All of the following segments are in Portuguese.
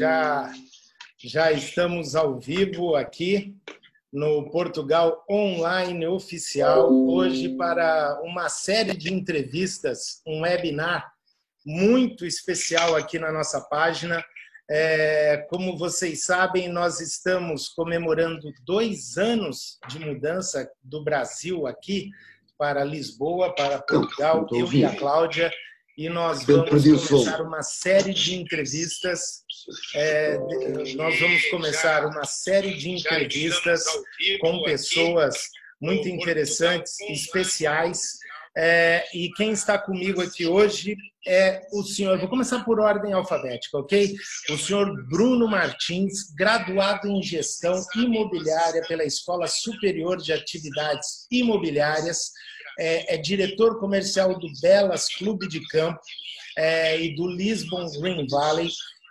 Já, já estamos ao vivo aqui no Portugal Online Oficial, hoje para uma série de entrevistas, um webinar muito especial aqui na nossa página. É, como vocês sabem, nós estamos comemorando dois anos de mudança do Brasil aqui para Lisboa, para Portugal, eu e a Cláudia e nós vamos começar uma série de entrevistas. É, nós vamos começar uma série de entrevistas com pessoas muito interessantes, especiais. É, e quem está comigo aqui hoje é o senhor. Vou começar por ordem alfabética, ok? O senhor Bruno Martins, graduado em gestão imobiliária pela Escola Superior de Atividades Imobiliárias é, é diretor comercial do Belas Clube de Campo é, e do Lisbon Green Valley,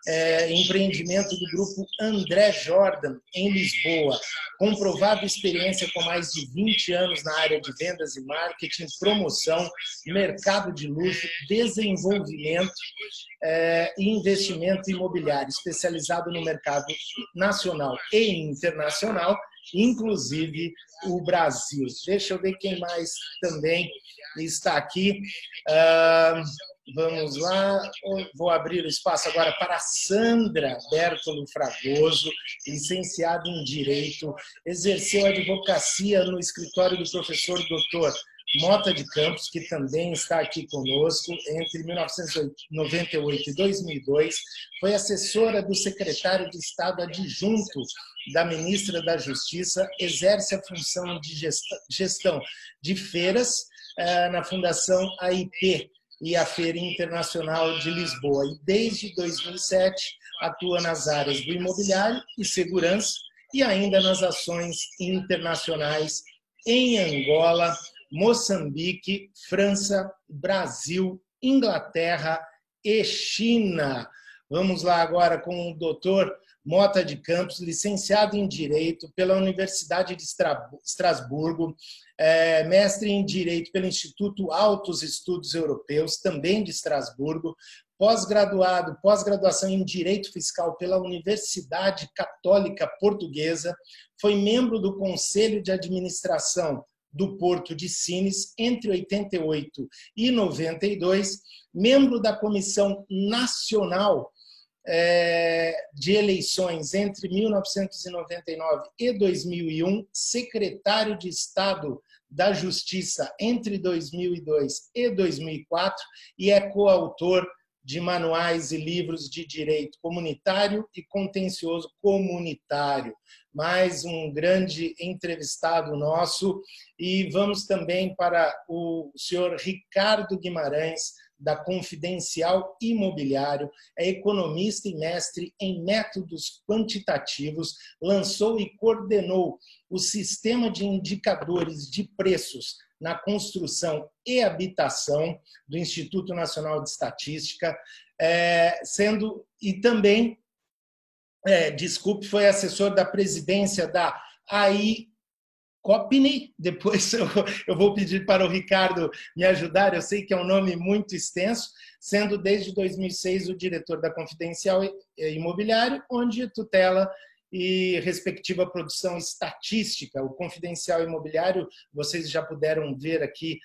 é, empreendimento do grupo André Jordan, em Lisboa. Comprovada experiência com mais de 20 anos na área de vendas e marketing, promoção, mercado de luxo, desenvolvimento é, e investimento imobiliário, especializado no mercado nacional e internacional inclusive o Brasil. Deixa eu ver quem mais também está aqui. Uh, vamos lá, vou abrir o espaço agora para Sandra Bertolo Fragoso, licenciada em Direito, exerceu advocacia no escritório do professor doutor Mota de Campos, que também está aqui conosco, entre 1998 e 2002, foi assessora do secretário de Estado adjunto da ministra da Justiça, exerce a função de gestão de feiras eh, na Fundação AIP e a Feira Internacional de Lisboa. E desde 2007 atua nas áreas do imobiliário e segurança e ainda nas ações internacionais em Angola, Moçambique, França, Brasil, Inglaterra e China. Vamos lá agora com o doutor Mota de Campos, licenciado em Direito pela Universidade de Estrasburgo, é, mestre em Direito pelo Instituto Altos Estudos Europeus, também de Estrasburgo, pós-graduado, pós-graduação em Direito Fiscal pela Universidade Católica Portuguesa, foi membro do Conselho de Administração do Porto de Sines entre 88 e 92, membro da Comissão Nacional de Eleições entre 1999 e 2001, secretário de Estado da Justiça entre 2002 e 2004 e é coautor de manuais e livros de direito comunitário e contencioso comunitário. Mais um grande entrevistado nosso. E vamos também para o senhor Ricardo Guimarães, da Confidencial Imobiliário, é economista e mestre em métodos quantitativos, lançou e coordenou o sistema de indicadores de preços na construção e habitação do Instituto Nacional de Estatística, é, sendo e também, é, desculpe, foi assessor da presidência da AI Copini, depois eu, eu, vou pedir para o Ricardo me ajudar, eu sei que é um nome muito extenso, sendo desde 2006 o diretor da Confidencial Imobiliário, onde tutela e respectiva produção estatística. O Confidencial Imobiliário, vocês já puderam ver aqui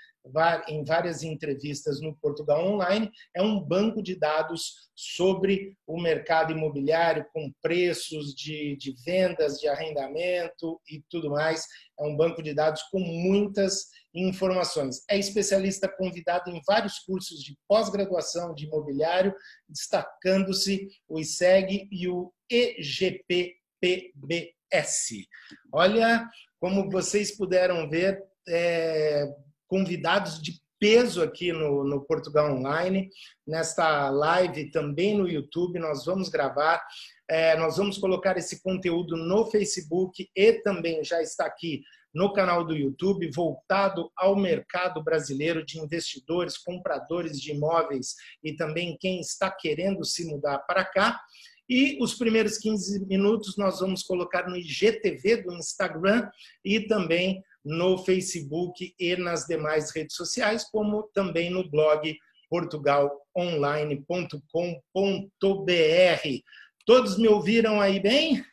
em várias entrevistas no Portugal Online, é um banco de dados sobre o mercado imobiliário, com preços de, de vendas, de arrendamento e tudo mais. É um banco de dados com muitas informações. É especialista convidado em vários cursos de pós-graduação de imobiliário, destacando-se o ISEG e o EGP PBS. Olha, como vocês puderam ver, é, convidados de peso aqui no, no, Portugal Online, nesta live também no YouTube, nós vamos gravar, é, nós vamos colocar esse conteúdo no Facebook e também já está aqui no canal do YouTube, voltado ao mercado brasileiro de investidores, compradores de imóveis e também quem está querendo se mudar para cá. E os primeiros 15 minutos nós vamos colocar no IGTV do Instagram e também no Facebook e nas demais redes sociais, como também no blog portugalonline.com.br. Todos me ouviram aí bem?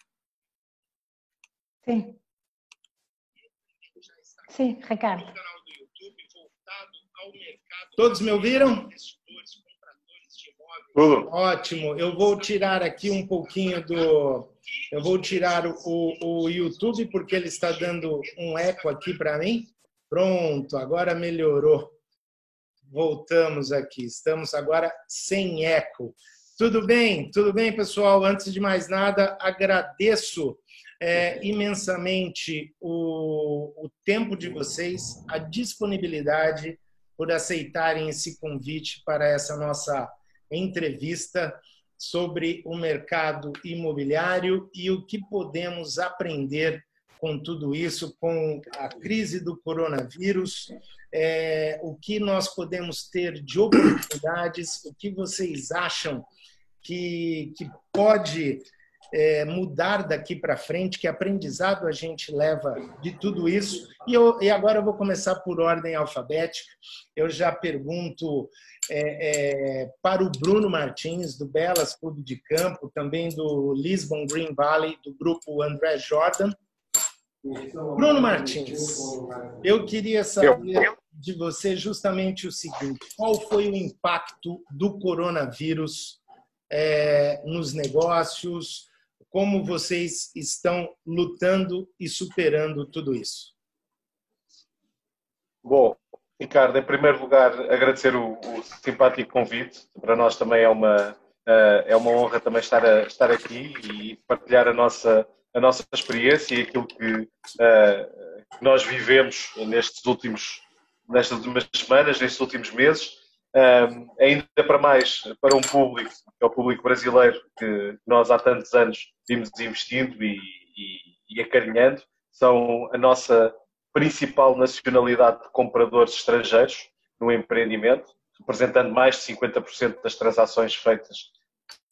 Sim. Sim, Ricardo. Todos me ouviram? Tudo. Ótimo. Eu vou tirar aqui um pouquinho do. Eu vou tirar o, o YouTube porque ele está dando um eco aqui para mim. Pronto, agora melhorou. Voltamos aqui. Estamos agora sem eco. Tudo bem? Tudo bem, pessoal? Antes de mais nada, agradeço é, imensamente o, o tempo de vocês, a disponibilidade por aceitarem esse convite para essa nossa entrevista sobre o mercado imobiliário e o que podemos aprender com tudo isso, com a crise do coronavírus, é, o que nós podemos ter de oportunidades, o que vocês acham que, que pode é, mudar daqui para frente, que aprendizado a gente leva de tudo isso. E, eu, e agora eu vou começar por ordem alfabética. Eu já pergunto é, é, para o Bruno Martins, do Belas Clube de Campo, também do Lisbon Green Valley, do grupo André Jordan. Bruno Martins, eu queria saber de você justamente o seguinte: qual foi o impacto do coronavírus é, nos negócios? Como vocês estão lutando e superando tudo isso? Bom, Ricardo, em primeiro lugar, agradecer o, o simpático convite. Para nós também é uma, uh, é uma honra também estar, a, estar aqui e partilhar a nossa, a nossa experiência e aquilo que, uh, que nós vivemos nestes últimos, nestas últimas semanas, nestes últimos meses. Um, ainda para mais para um público, que é o público brasileiro, que nós há tantos anos vimos investindo e, e, e acarinhando, são a nossa principal nacionalidade de compradores estrangeiros no empreendimento, representando mais de 50% das transações feitas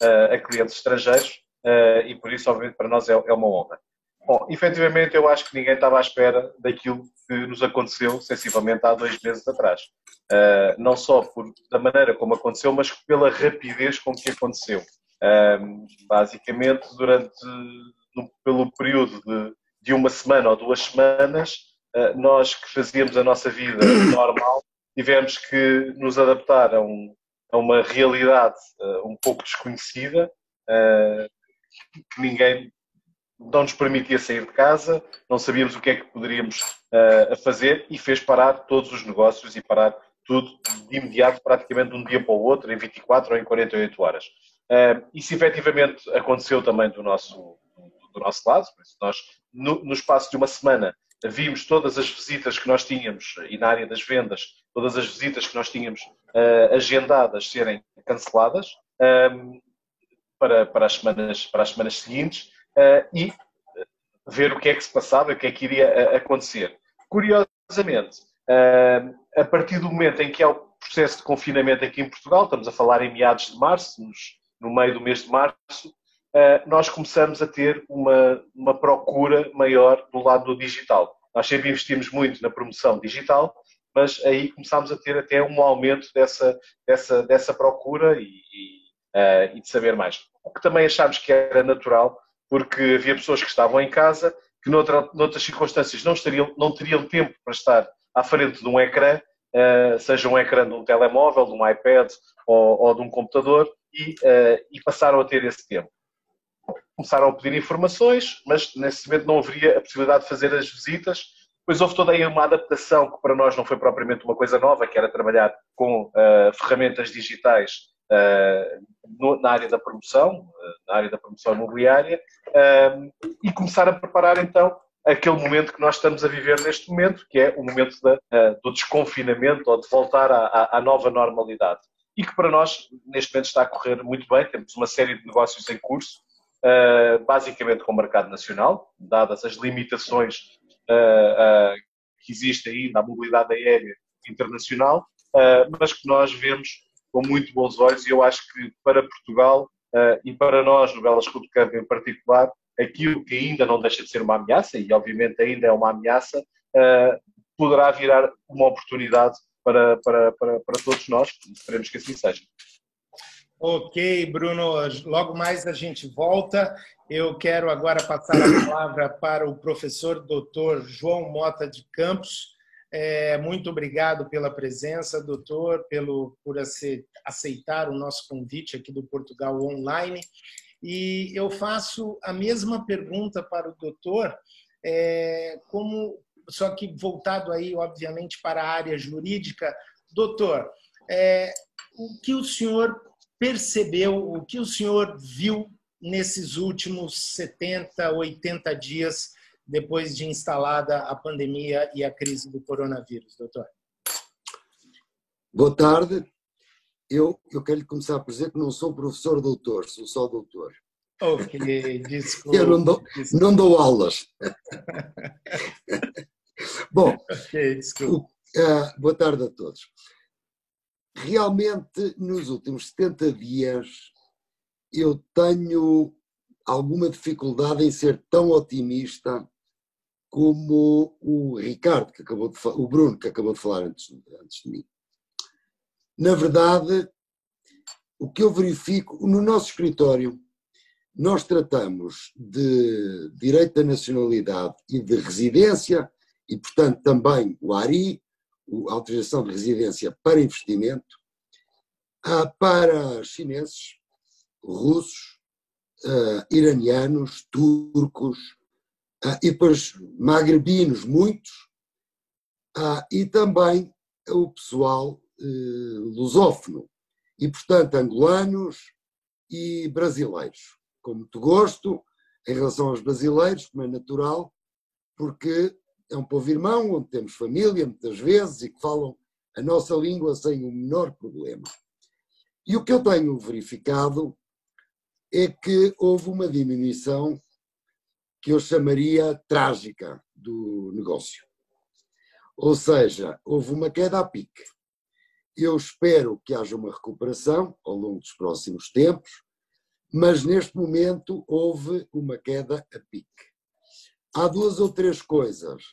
uh, a clientes estrangeiros, uh, e por isso, obviamente, para nós é, é uma honra. Bom, efetivamente, eu acho que ninguém estava à espera daquilo que nos aconteceu sensivelmente há dois meses atrás. Uh, não só por, da maneira como aconteceu, mas pela rapidez com que aconteceu. Uh, basicamente, durante, no, pelo período de, de, uma semana ou duas semanas, uh, nós que fazíamos a nossa vida normal, tivemos que nos adaptar a, um, a uma realidade um pouco desconhecida, que ninguém não nos permitia sair de casa, não sabíamos o que é que poderíamos uh, fazer e fez parar todos os negócios e parar tudo de imediato, praticamente de um dia para o outro, em 24 ou em 48 horas. Uh, isso efetivamente aconteceu também do nosso, do nosso lado, nós, no, no espaço de uma semana, vimos todas as visitas que nós tínhamos, e na área das vendas, todas as visitas que nós tínhamos uh, agendadas serem canceladas um, para, para, as semanas, para as semanas seguintes e ver o que é que se passava, o que é que iria eh, acontecer. Curiosamente, a partir do momento em que há o processo de confinamento aqui em Portugal, estamos a falar em meados de março, no meio do mês de março, nós começamos a ter uma, uma procura maior do lado do digital. Nós sempre investimos muito na promoção digital, mas aí começámos a ter até um aumento dessa, dessa, dessa procura e, e, e de saber mais. O que também achámos que era natural, porque havia pessoas que estavam em casa que noutra, noutras circunstâncias não, estariam, não teriam tempo para estar à frente de um ecrã, uh, seja um ecrã de um telemóvel, de um iPad ou, ou de um computador, e, uh, e, passaram a ter esse tempo. Começaram a pedir informações, mas nesse momento não haveria a possibilidade de fazer as visitas. Depois houve toda aí uma adaptação que para nós não foi propriamente uma coisa nova, que era trabalhar com uh, ferramentas digitais no, na área da promoção, uh, na área da promoção imobiliária, uh, e começar a preparar então aquele momento que nós estamos a viver neste momento, que é o momento da, do desconfinamento ou de voltar à, à, nova normalidade. E que para nós, neste momento, está a correr muito bem. Temos uma série de negócios em curso, basicamente com o mercado nacional, dadas as limitações que existem aí na mobilidade aérea internacional, mas que nós vemos com muito bons olhos e eu acho que para Portugal uh, e para nós no Belas Clube de Campo em particular, aquilo que ainda não deixa de ser uma ameaça, e obviamente ainda é uma ameaça, uh, poderá virar uma oportunidade para, para, para, para todos nós. Esperemos que assim seja. Ok, Bruno. Logo mais a gente volta. Eu quero agora passar a palavra para o professor doutor João Mota de Campos. É, muito obrigado pela presença, doutor, pelo, por aceitar o nosso convite aqui do Portugal Online. E eu faço a mesma pergunta para o doutor, é, como só que voltado aí, obviamente, para a área jurídica. Doutor, é, o que o senhor percebeu, o que o senhor viu nesses últimos 70, 80 dias depois de instalada a pandemia e a crise do coronavírus, doutor? Boa tarde. Eu, eu quero começar por dizer que não sou professor doutor, sou só doutor. Ok, desculpa. Eu não dou, não dou aulas. Bom, okay, desculpa. Uh, boa tarde a todos realmente nos últimos 70 dias eu tenho alguma dificuldade em ser tão otimista como o Ricardo, que acabou de o Bruno, que acabou de falar antes, antes de mim. Na verdade, o que eu verifico no nosso escritório, nós tratamos de direito da nacionalidade e de residência, e portanto também o ARI, a autorização de residência para investimento, para chineses, russos, uh, iranianos, turcos, e depois magrebinos, muitos, uh, e também o pessoal lusófono, e portanto angolanos e brasileiros. Com muito gosto, em relação aos brasileiros, como é natural, porque é um povo irmão, onde temos família muitas vezes e que falam a nossa língua sem o menor problema. E o que eu tenho verificado é que houve uma diminuição que eu chamaria trágica do negócio. Ou seja, houve uma queda a pique. Eu espero que haja uma recuperação ao longo dos próximos tempos, mas neste momento houve uma queda a pique. Há duas ou três coisas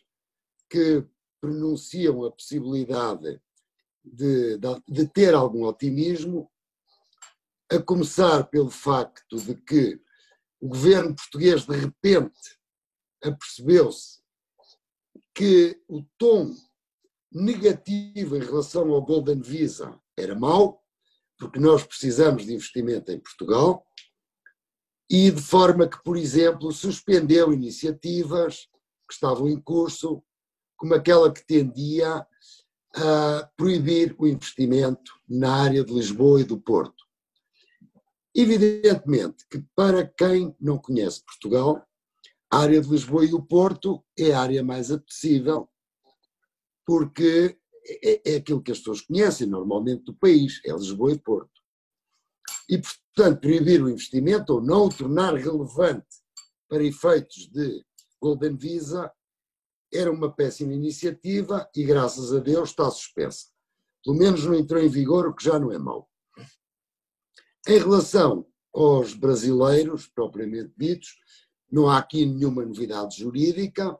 que pronunciam a possibilidade de, de, ter algum otimismo a começar pelo facto de que o governo português de repente apercebeu-se que o tom negativo em relação ao Golden Visa era mau, porque nós precisamos de investimento em Portugal, e de forma que, por exemplo, suspendeu iniciativas que estavam em curso, como aquela que tendia a proibir o investimento na área de Lisboa e do Porto. Evidentemente que para quem não conhece Portugal, a área de Lisboa e o Porto é a área mais apetecível, porque é, é aquilo que as pessoas conhecem normalmente do país, é Lisboa e Porto. E, portanto, proibir o investimento ou não o tornar relevante para efeitos de Golden Visa era uma péssima iniciativa e, graças a Deus, está suspensa. Pelo menos não entrou em vigor, o que já não é mau. Em relação aos brasileiros, propriamente ditos, não há aqui nenhuma novidade jurídica.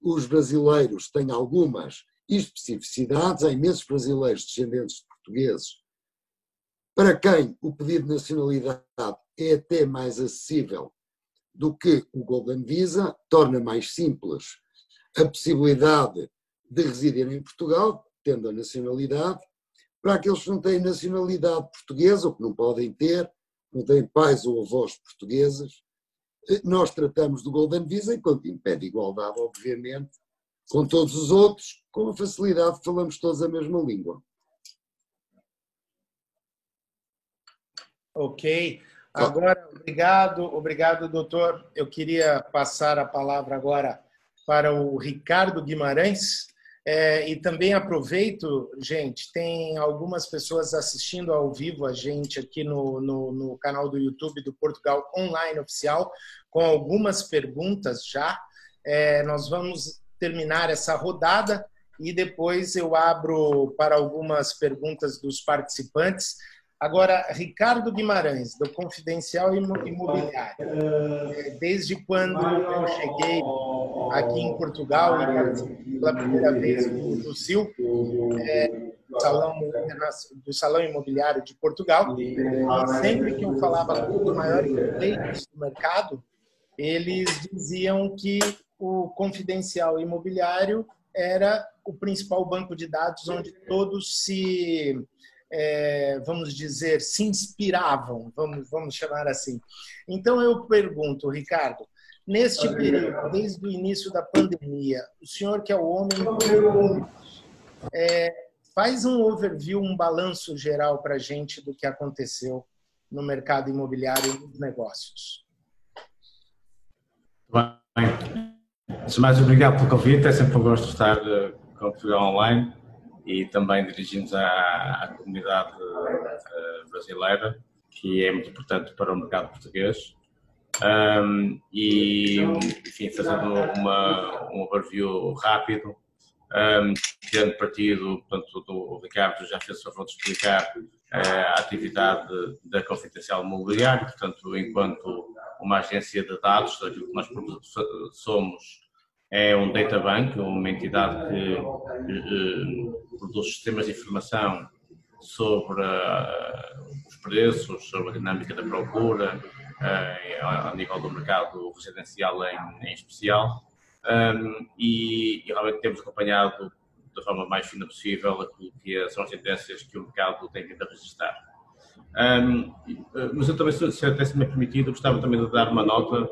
Os brasileiros têm algumas especificidades, há imensos brasileiros descendentes de portugueses, para quem o pedido de nacionalidade é até mais acessível do que o Golden Visa, torna mais simples a possibilidade de residir em Portugal, tendo a nacionalidade, para aqueles que não têm nacionalidade portuguesa ou que não podem ter, não têm pais ou avós portugueses, eh, nós tratamos do Golden Visa enquanto impede igualdade, obviamente, com todos os outros, com a facilidade falamos todos a mesma língua. Ok. Agora, obrigado, obrigado, doutor. Eu queria passar a palavra agora para o Ricardo Guimarães. É, e também aproveito, gente, tem algumas pessoas assistindo ao vivo a gente aqui no, no, no, canal do YouTube do Portugal Online Oficial, com algumas perguntas já. É, nós vamos terminar essa rodada e depois eu abro para algumas perguntas dos participantes. Agora, Ricardo Guimarães, do Confidencial Imobiliário. É, desde quando eu cheguei aqui em Portugal e pela primeira vez do CIL, é, Salão, do Salão Imobiliário de Portugal. Sempre que eu falava maiores players do mercado, eles diziam que o confidencial imobiliário era o principal banco de dados onde todos se, é, vamos dizer, se inspiravam, vamos, vamos chamar assim. Então eu pergunto, Ricardo, neste período, desde o início da pandemia, o senhor que é o homem é, faz um overview, um balanço geral para a gente do que aconteceu no mercado imobiliário e nos negócios. Bem, antes de mais, obrigado pelo convite. É sempre um gosto estar uh, com o Portugal Online e também dirigimos à, à comunidade uh, brasileira, que é muito importante para o mercado português. Um, e, enfim, fazendo uma, um overview rápido, um, tendo partido, portanto, o Ricardo já fez o favor de explicar uh, a atividade da Confidencial Imobiliário, portanto, enquanto uma agência de dados, aquilo que nós somos é um data bank, uma entidade que uh, produz sistemas de informação sobre uh, os preços, sobre a dinâmica da procura, uh, ao nível do mercado residencial em, em especial. Um, e, e, realmente temos acompanhado da forma mais fina possível aquilo que são as tendências que o mercado tem vindo a registrar. Um, mas eu também, se até se me é permitido, gostava também de dar uma nota,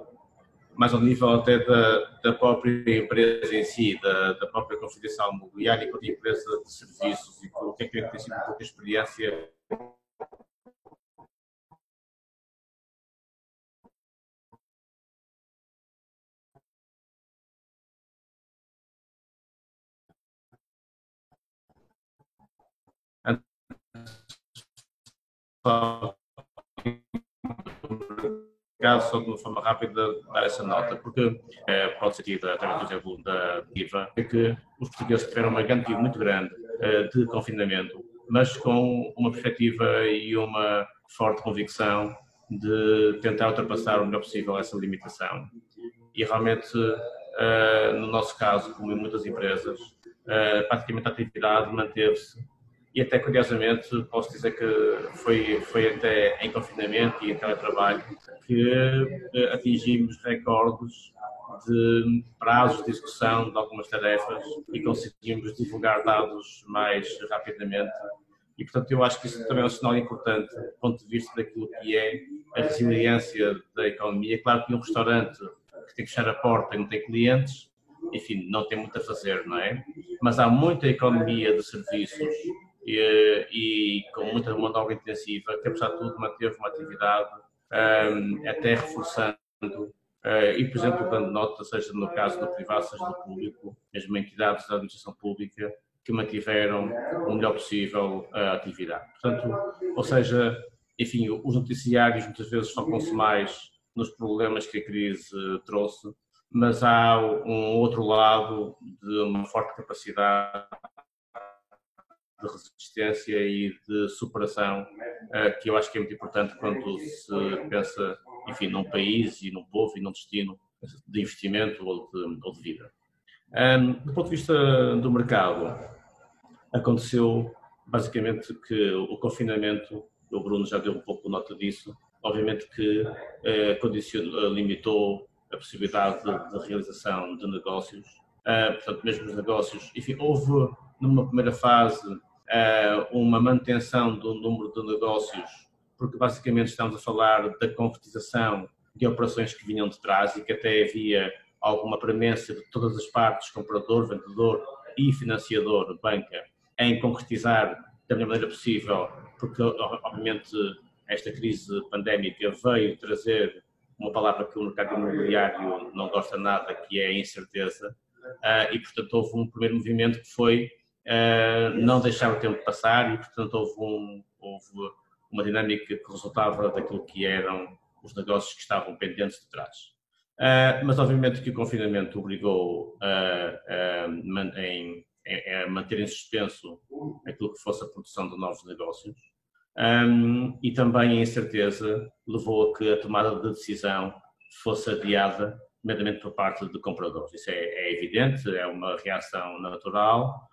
mais ao nível até da, da própria empresa em si, da, da própria confidencial imobiliária, enquanto empresa de serviços, e o que é que tem sido um pouco a experiência só de uma forma rápida dar essa nota, porque é, pode ser tido através do exemplo da IVA, é que os portugueses tiveram uma garantia muito grande é, de confinamento, mas com uma perspectiva e uma forte convicção de tentar ultrapassar o melhor possível essa limitação. E realmente, é, no nosso caso, como em muitas empresas, praticamente a atividade manteve-se e até curiosamente posso dizer que foi, foi até em confinamento e em teletrabalho que eh, atingimos recordes de prazos de execução de algumas tarefas e conseguimos divulgar dados mais rapidamente. E, portanto, eu acho que isso também é um sinal importante do ponto de vista daquilo que é a resiliência da economia. Claro que um restaurante que tem que fechar a porta e não tem clientes, enfim, não tem muito a fazer, não é? Mas há muita economia de serviços e, e com muita mão de obra intensiva, que apesar de tudo manteve uma atividade um, até reforçando uh, e, por exemplo, dando nota, seja no caso do privado, seja do público, mesmo entidades da administração pública, que mantiveram o melhor possível a atividade. Portanto, ou seja, enfim, os noticiários muitas vezes focam-se mais nos problemas que a crise trouxe, mas há um outro lado de uma forte capacidade de resistência e de superação, eh, que eu acho que é muito importante quando se pensa, enfim, num país e num povo e num destino de investimento ou de, ou de vida. do ponto de vista do mercado, aconteceu basicamente que o confinamento, o Bruno já deu um pouco nota disso, obviamente que eh, limitou a possibilidade de, realização de negócios, eh, portanto, mesmo os negócios, enfim, houve numa primeira fase uma manutenção do número de negócios, porque basicamente estamos a falar da concretização de operações que vinham de trás e que até havia alguma premência de todas as partes, comprador, vendedor e financiador, banca, em concretizar da melhor maneira possível, porque obviamente esta crise pandémica veio trazer uma palavra que o mercado imobiliário não gosta nada, que é a incerteza, uh, e portanto houve um primeiro movimento que foi uh, não deixar o tempo passar e, portanto, houve, um, houve uma dinâmica que resultava daquilo que eram os negócios que estavam pendentes de trás. Uh, mas, obviamente, que o confinamento obrigou em, a manter em suspenso aquilo que fosse a produção de novos negócios. Um, e também a incerteza levou a que a tomada de decisão fosse adiada, nomeadamente por parte de compradores. Isso é, é evidente, é uma reação natural,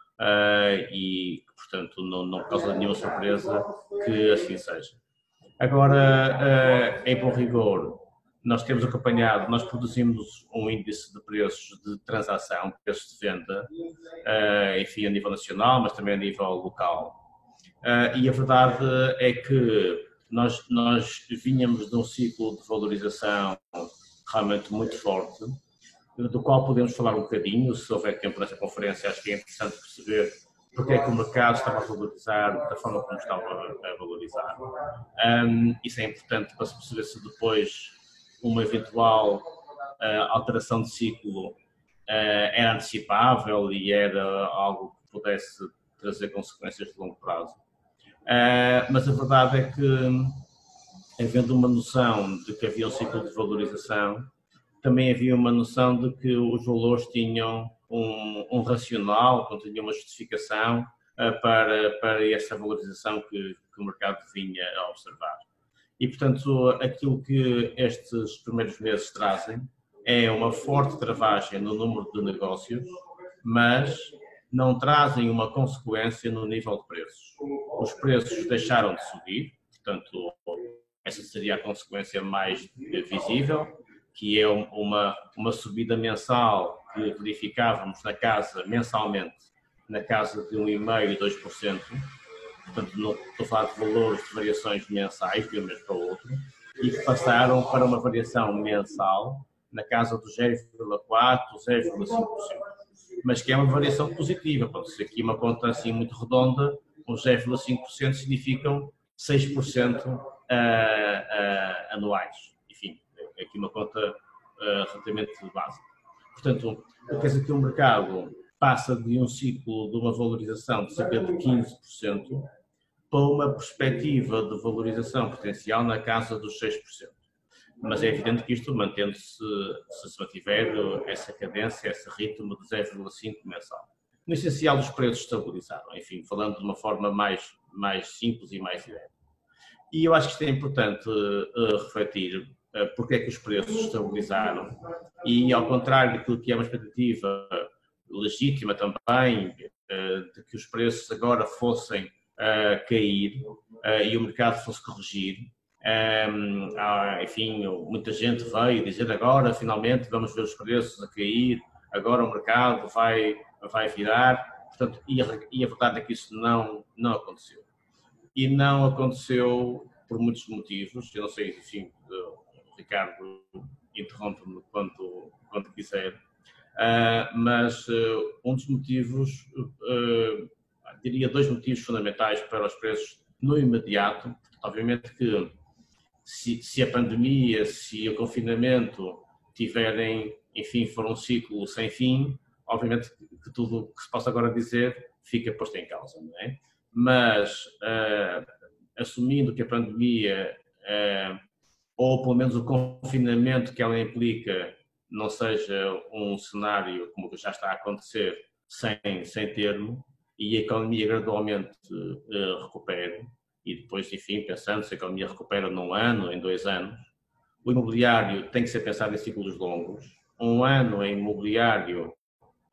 e, portanto, não, não causa nenhuma surpresa que assim seja. Agora, em bom rigor, nós temos acompanhado, nós produzimos um índice de preços de transação, preços de venda, uh, enfim, a nível nacional, mas também a nível local. Uh, e a verdade é que nós, nós vinhamos de um ciclo de valorização realmente muito forte, do qual podemos falar um bocadinho, se houver tempo nessa conferência, acho que é interessante perceber porque é que o mercado estava a valorizar da forma como estava a valorizar. Um, isso é importante para se perceber se depois uma eventual uh, alteração de ciclo uh, era antecipável e era algo que pudesse trazer consequências de longo prazo. Uh, mas a verdade é que, havendo uma noção de que havia um ciclo de valorização, também havia uma noção de que os valores tinham um, um racional, tinham uma justificação para, para essa valorização que, que o mercado vinha a observar. E, portanto, aquilo que estes primeiros meses trazem é uma forte travagem no número de negócios, mas não trazem uma consequência no nível de preços. Os preços deixaram de subir, portanto, essa seria a consequência mais visível, que é uma, uma subida mensal que verificávamos na casa, mensalmente, na casa de 1,5% e 2%, portanto não estou a falar de valores de variações mensais de um mês para o outro, e que passaram para uma variação mensal na casa do 0,4%, 0,5%. Mas que é uma variação positiva, pode ser aqui uma conta assim muito redonda, os 0,5% significam 6% uh, uh, anuais. É aqui uma conta uh, relativamente básica. Portanto, quer dizer que o mercado passa de um ciclo de uma valorização de cerca de 15% para uma perspectiva de valorização potencial na casa dos 6%. Mas é evidente que isto mantendo-se, se se mantiver essa cadência, esse ritmo de 0,5 mensal. No essencial, os preços estabilizaram, enfim, falando de uma forma mais, mais simples e mais direta. E eu acho que isto é importante uh, refletir porque é que os preços estabilizaram e, ao contrário daquilo que é uma expectativa legítima também eh, de que os preços agora fossem eh, cair eh, e o mercado fosse corrigir. Ehm, enfim, muita gente veio dizer agora finalmente vamos ver os preços a cair, agora o mercado vai, vai virar. Portanto, e a, e a verdade é que isso não, não aconteceu. E não aconteceu por muitos motivos. Eu não sei, enfim, Ricardo interrompe-me quando, quiser. Uh, mas uh, um dos motivos, uh, diria dois motivos fundamentais para os preços no imediato. Obviamente que se, se, a pandemia, se o confinamento tiverem, enfim, for um ciclo sem fim, obviamente que tudo o que se possa agora dizer fica posto em causa, não é? Mas assumindo que a pandemia, ou pelo menos o confinamento que ela implica, não seja um cenário como já está a acontecer sem, sem termo e a economia gradualmente uh, recupere e depois, enfim, pensando se a economia recupera num ano, em dois anos, o imobiliário tem que ser pensado em ciclos longos. Um ano em imobiliário,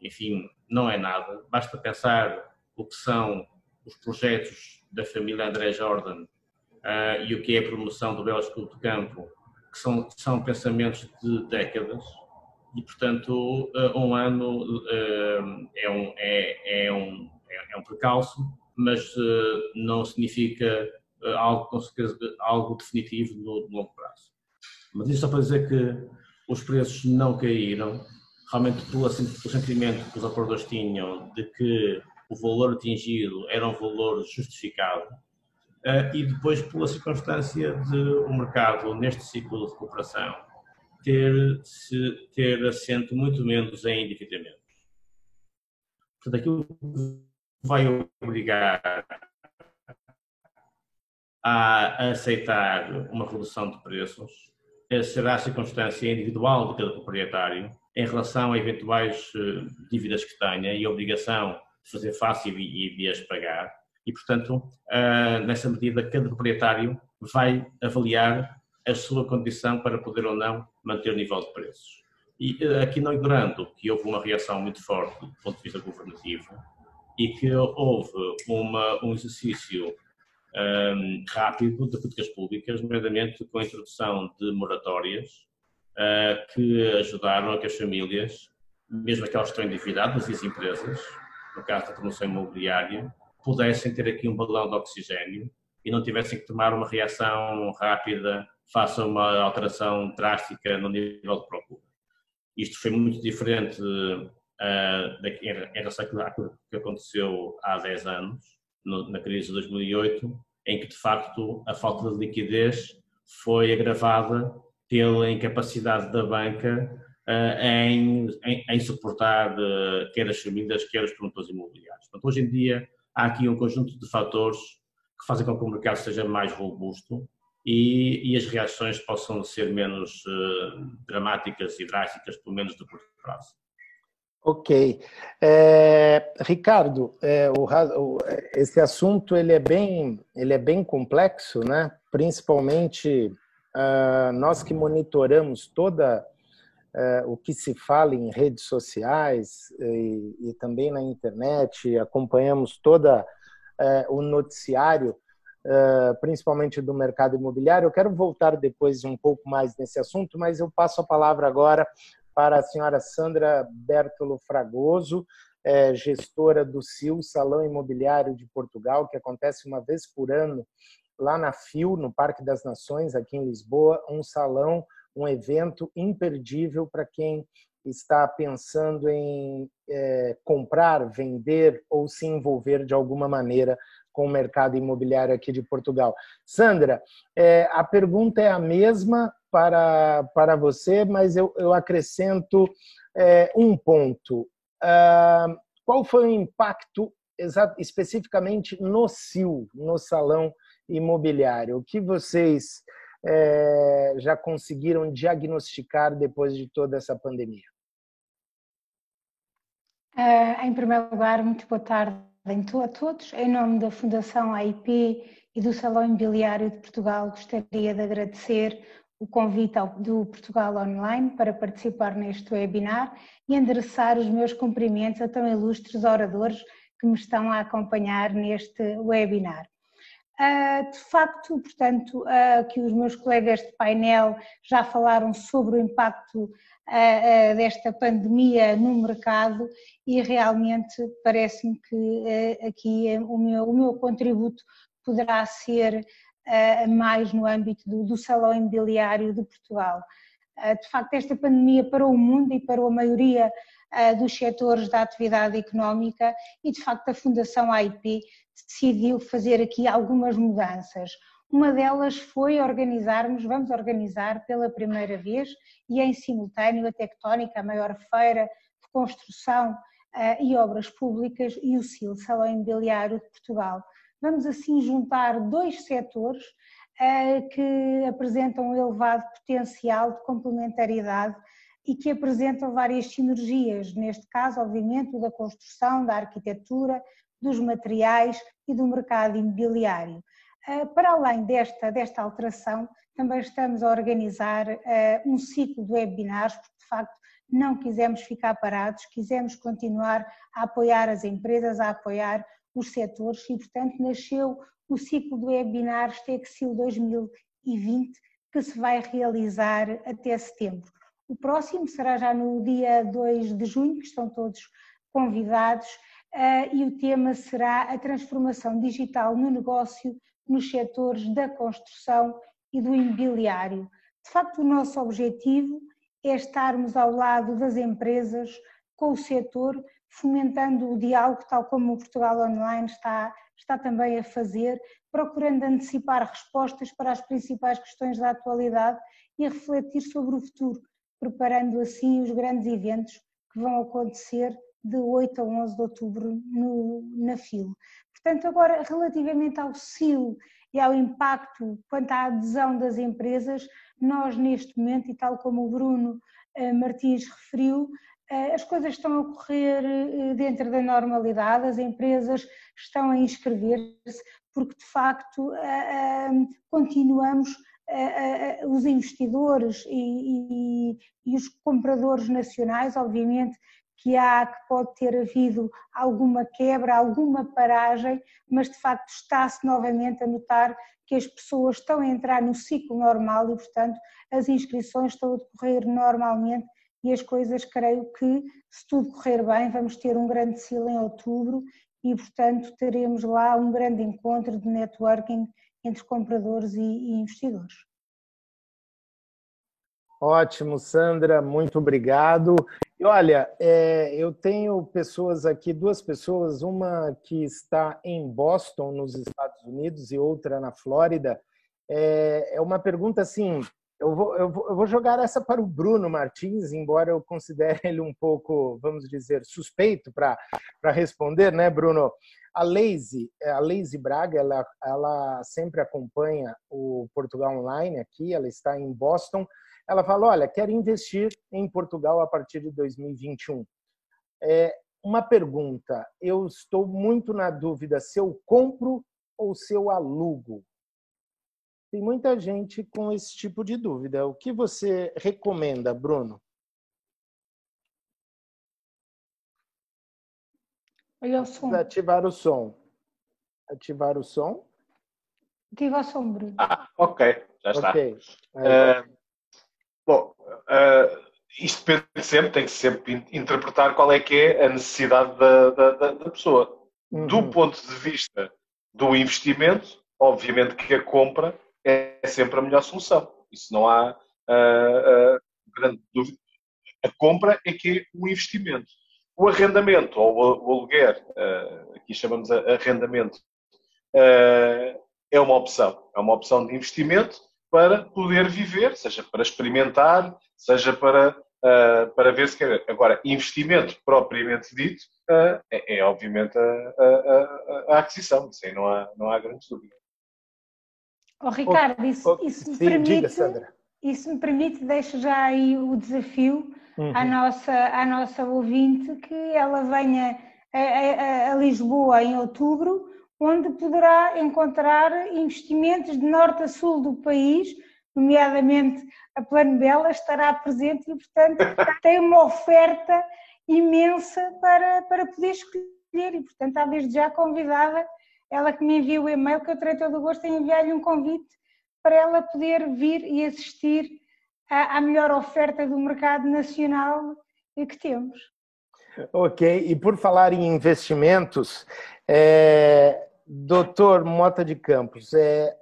enfim, não é nada. Basta pensar o que são os projetos da família André Jordan uh, e o que é a promoção do Belas Clube de Campo, que são, são pensamentos de décadas e, portanto, eh, um ano eh, é um, é, é um, é um precalço, mas não significa algo, algo definitivo no, no longo prazo. Mas isso só para dizer que os preços não caíram, realmente pelo, assim, pelo sentimento que os operadores tinham de que o valor atingido era um valor justificado, e depois pela circunstância de o mercado, neste ciclo de recuperação, ter, se, ter assento muito menos em endividamento. Portanto, aquilo vai obrigar a aceitar uma redução de preços será a circunstância individual de cada proprietário em relação a eventuais eh, dívidas que tenha e a obrigação de fazer face e de as pagar. E, portanto, eh, nessa medida, cada proprietário vai avaliar a sua condição para poder ou não manter o nível de preços. E eh, aqui não ignorando que houve uma reação muito forte do ponto de vista governativo, e que houve uma, um exercício um, rápido de políticas públicas, nomeadamente com a introdução de moratórias uh, que ajudaram a que as famílias, mesmo aquelas que estão endividadas e as empresas, no caso da promoção imobiliária, pudessem ter aqui um balão de oxigênio e não tivessem que tomar uma reação rápida face a uma alteração drástica no nível de procura. Isto foi muito diferente uh, em relação àquilo que aconteceu há 10 anos, no, na crise de 2008, em que de facto a falta de liquidez foi agravada pela incapacidade da banca uh, em, em, em, suportar uh, quer as famílias, quer os promotores imobiliários. Portanto, hoje em dia há aqui um conjunto de fatores que fazem com que o mercado seja mais robusto e, e as reações possam ser menos uh, dramáticas e drásticas, pelo menos de curto prazo. Ok. É, Ricardo, é, o, o, esse assunto ele é, bem, ele é bem complexo, né? principalmente uh, nós que monitoramos toda uh, o que se fala em redes sociais e, e também na internet, acompanhamos toda uh, o noticiário, principalmente do mercado imobiliário. Eu quero voltar depois um pouco mais nesse assunto, mas eu passo a palavra agora para a senhora Sandra Bertolo Fragoso, é, gestora do CIL, Salão Imobiliário de Portugal, que acontece uma vez por ano lá na FIO, no Parque das Nações, aqui em Lisboa, um salão, um evento imperdível para quem está pensando em é, comprar, vender ou se envolver de alguma maneira com o mercado imobiliário aqui de Portugal. Sandra, é, a pergunta é a mesma para, para você, mas eu, eu acrescento é, um ponto. Ah, qual foi o impacto especificamente no CIL, no Salão Imobiliário? O que vocês é, já conseguiram diagnosticar depois de toda essa pandemia? Uh, em primeiro lugar, muito boa tarde a todos. Em nome da Fundação AIP e do Salão Imobiliário de Portugal, gostaria de agradecer o convite do Portugal Online para participar neste webinar e endereçar os meus cumprimentos a tão ilustres oradores que me estão a acompanhar neste webinar. Uh, de facto, portanto, uh, que os meus colegas de painel já falaram sobre o impacto uh, desta pandemia no mercado e realmente parece-me que aqui o meu, o meu contributo poderá ser mais no âmbito do, do Salão Imobiliário de Portugal. De facto, esta pandemia para o mundo e para a maioria dos setores da atividade económica e, de facto, a Fundação AIP decidiu fazer aqui algumas mudanças. Uma delas foi organizarmos, vamos organizar pela primeira vez e em simultâneo a Tectónica, a maior feira de construção e obras públicas, e o SIL, Salão Imobiliário de Portugal. Vamos assim juntar dois setores uh, que apresentam um elevado potencial de complementaridade e que apresentam várias sinergias, neste caso, obviamente, da construção, da arquitetura, dos materiais e do mercado imobiliário. Uh, para além desta, desta alteração, também estamos a organizar uh, um ciclo de webinars, porque de facto não quisemos ficar parados, quisemos continuar a apoiar as empresas, a apoiar os setores e, portanto, nasceu o ciclo de webinars TECSIL 2020, que se vai realizar até setembro. O próximo será já no dia 2 de junho, que estão todos convidados, eh, e o tema será a transformação digital no negócio nos setores da construção e do imobiliário. De facto, o nosso objetivo é estarmos ao lado das empresas, com o setor, fomentando o diálogo, tal como o Portugal Online está, está também a fazer, procurando antecipar respostas para as principais questões da atualidade e refletir sobre o futuro, preparando assim os grandes eventos que vão acontecer de 8 a 11 de outubro no, na FIL. Portanto, agora, relativamente ao SIL e ao impacto quanto à adesão das empresas, nós neste momento, e tal como o Bruno eh, Martins referiu, eh, as coisas estão a correr eh, dentro da normalidade, as empresas estão a inscrever-se, porque de facto continuamos, os investidores e, e, e os compradores nacionais, obviamente, que há, que pode ter havido alguma quebra, alguma paragem, mas de facto está-se novamente a notar que as pessoas estão a entrar no ciclo normal e, portanto, as inscrições estão a decorrer normalmente e as coisas, creio que, se tudo correr bem, vamos ter um grande silo em outubro e, portanto, teremos lá um grande encontro de networking entre compradores e, investidores. Ótimo, Sandra, muito obrigado. E olha, é, eu tenho pessoas aqui, duas pessoas, uma que está em Boston, nos Estados Unidos, e outra na Flórida. É, é uma pergunta assim: eu vou, eu, vou, eu vou jogar essa para o Bruno Martins, embora eu considere ele um pouco, vamos dizer, suspeito para responder, né, Bruno? A Lazy, a Lazy Braga, ela, ela sempre acompanha o Portugal Online aqui, ela está em Boston ela fala: olha, quero investir em Portugal a partir de 2021. É, uma pergunta: eu estou muito na dúvida se eu compro ou se eu alugo. Tem muita gente com esse tipo de dúvida. O que você recomenda, Bruno? Olha o som. Ativar o som. Ativar o som. Ativa o som, Bruno. Ah, ok, já está. Okay. Uh, Bom, uh, isto depende sempre, tem que sempre interpretar qual é que é a necessidade da, da, da pessoa. Uhum. Do ponto de vista do investimento, obviamente que a compra é sempre a melhor solução. Isso não há uh, uh, grande dúvida. A compra é que é um investimento. O arrendamento ou o aluguer, aqui chamamos arrendamento, é uma opção. É uma opção de investimento para poder viver, seja para experimentar, seja para, uh, para ver se quer. Agora, investimento propriamente dito uh, é, é, obviamente a, a, a, aquisição, isso aí não há, não há grandes dúvidas. Oh, Ricardo, isso, oh, isso, me sim, permite, diga, isso me permite, deixo já aí o desafio uhum. à, nossa, à nossa ouvinte que ela venha a, a, a Lisboa em outubro onde poderá encontrar investimentos de norte a sul do país, nomeadamente a Plano Bela estará presente e, portanto, tem uma oferta imensa para, para poder escolher e, portanto, está desde já convidada, ela que me envia o e-mail, que eu terei todo o gosto em enviar-lhe um convite para ela poder vir e assistir à, à melhor oferta do mercado nacional que temos. Ok, e por falar em investimentos, é, Doutor Mota de Campos, é,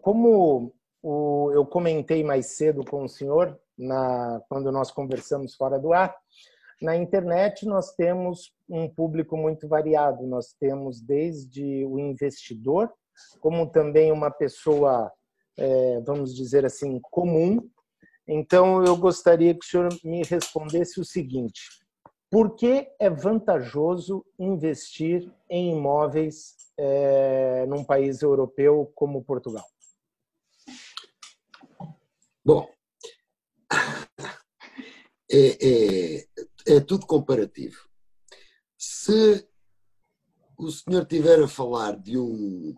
como o, eu comentei mais cedo com o senhor, na, quando nós conversamos fora do ar, na internet nós temos um público muito variado. Nós temos desde o investidor, como também uma pessoa, é, vamos dizer assim, comum. Então eu gostaria que o senhor me respondesse o seguinte: por que é vantajoso investir em imóveis é, num país europeu como Portugal? Bom, é, é, é tudo comparativo. Se o senhor tiver a falar de um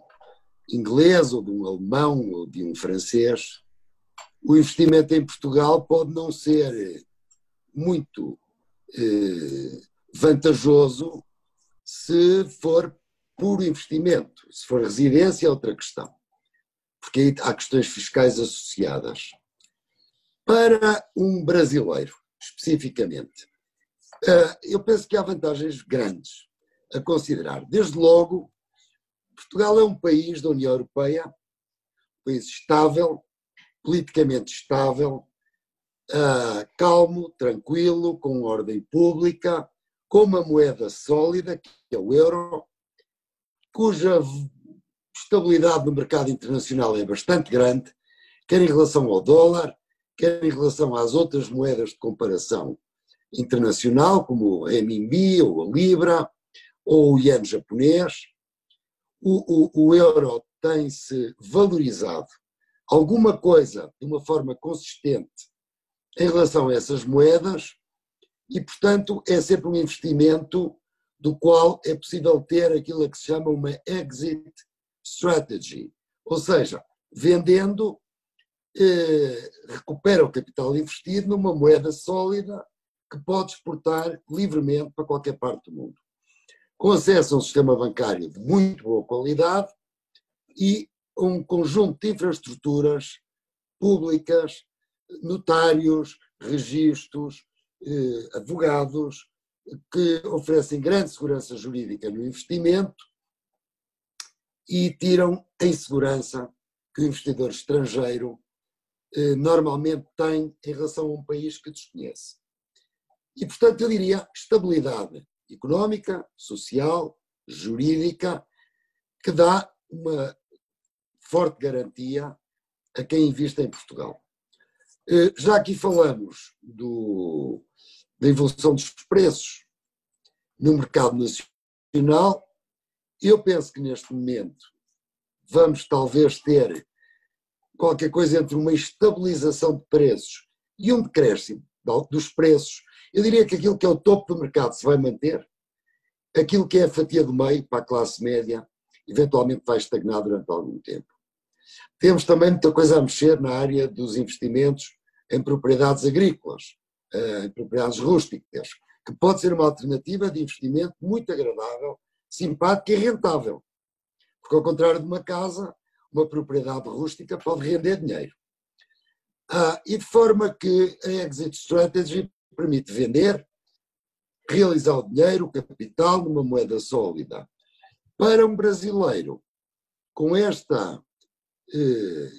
inglês ou de um alemão ou de um francês, o investimento em Portugal pode não ser muito eh, vantajoso se for puro investimento. Se for residência, é outra questão. Porque aí há questões fiscais associadas. Para um brasileiro, especificamente, eh, eu penso que há vantagens grandes a considerar. Desde logo, Portugal é um país da União Europeia, um país estável, politicamente estável, eh, calmo, tranquilo, com ordem pública, com uma moeda sólida, que é o euro, cuja estabilidade no mercado internacional é bastante grande, quer em relação ao dólar, quer em relação às outras moedas de comparação internacional, como o renminbi ou a libra ou o iene japonês. O, o, o euro tem-se valorizado alguma coisa de uma forma consistente em relação a essas moedas e, portanto, é sempre um investimento do qual é possível ter aquilo que se chama uma exit strategy, ou seja, vendendo, eh, recupera o capital investido numa moeda sólida que pode exportar livremente para qualquer parte do mundo. Com acesso a um sistema bancário de muito boa qualidade e um conjunto de infraestruturas públicas, notários, registros, eh, advogados, que oferecem grande segurança jurídica no investimento e tiram a insegurança que o investidor estrangeiro eh, normalmente tem em relação a um país que desconhece. E, portanto, eu diria estabilidade económica, social, jurídica, que dá uma forte garantia a quem investe em Portugal. Eh, já aqui falamos do, da evolução dos preços no mercado nacional. Eu penso que neste momento vamos talvez ter qualquer coisa entre uma estabilização de preços e um decréscimo dos preços. Eu diria que aquilo que é o topo do mercado se vai manter, aquilo que é a fatia do meio para a classe média, eventualmente vai estagnar durante algum tempo. Temos também muita coisa a mexer na área dos investimentos em propriedades agrícolas, eh, em propriedades rústicas, que pode ser uma alternativa de investimento muito agradável, simpática e rentável. Porque, ao contrário de uma casa, uma propriedade rústica pode render dinheiro. Ah, e de forma que a exit strategy permite vender, realizar o dinheiro, o capital, numa moeda sólida. Para um brasileiro, com esta, eh,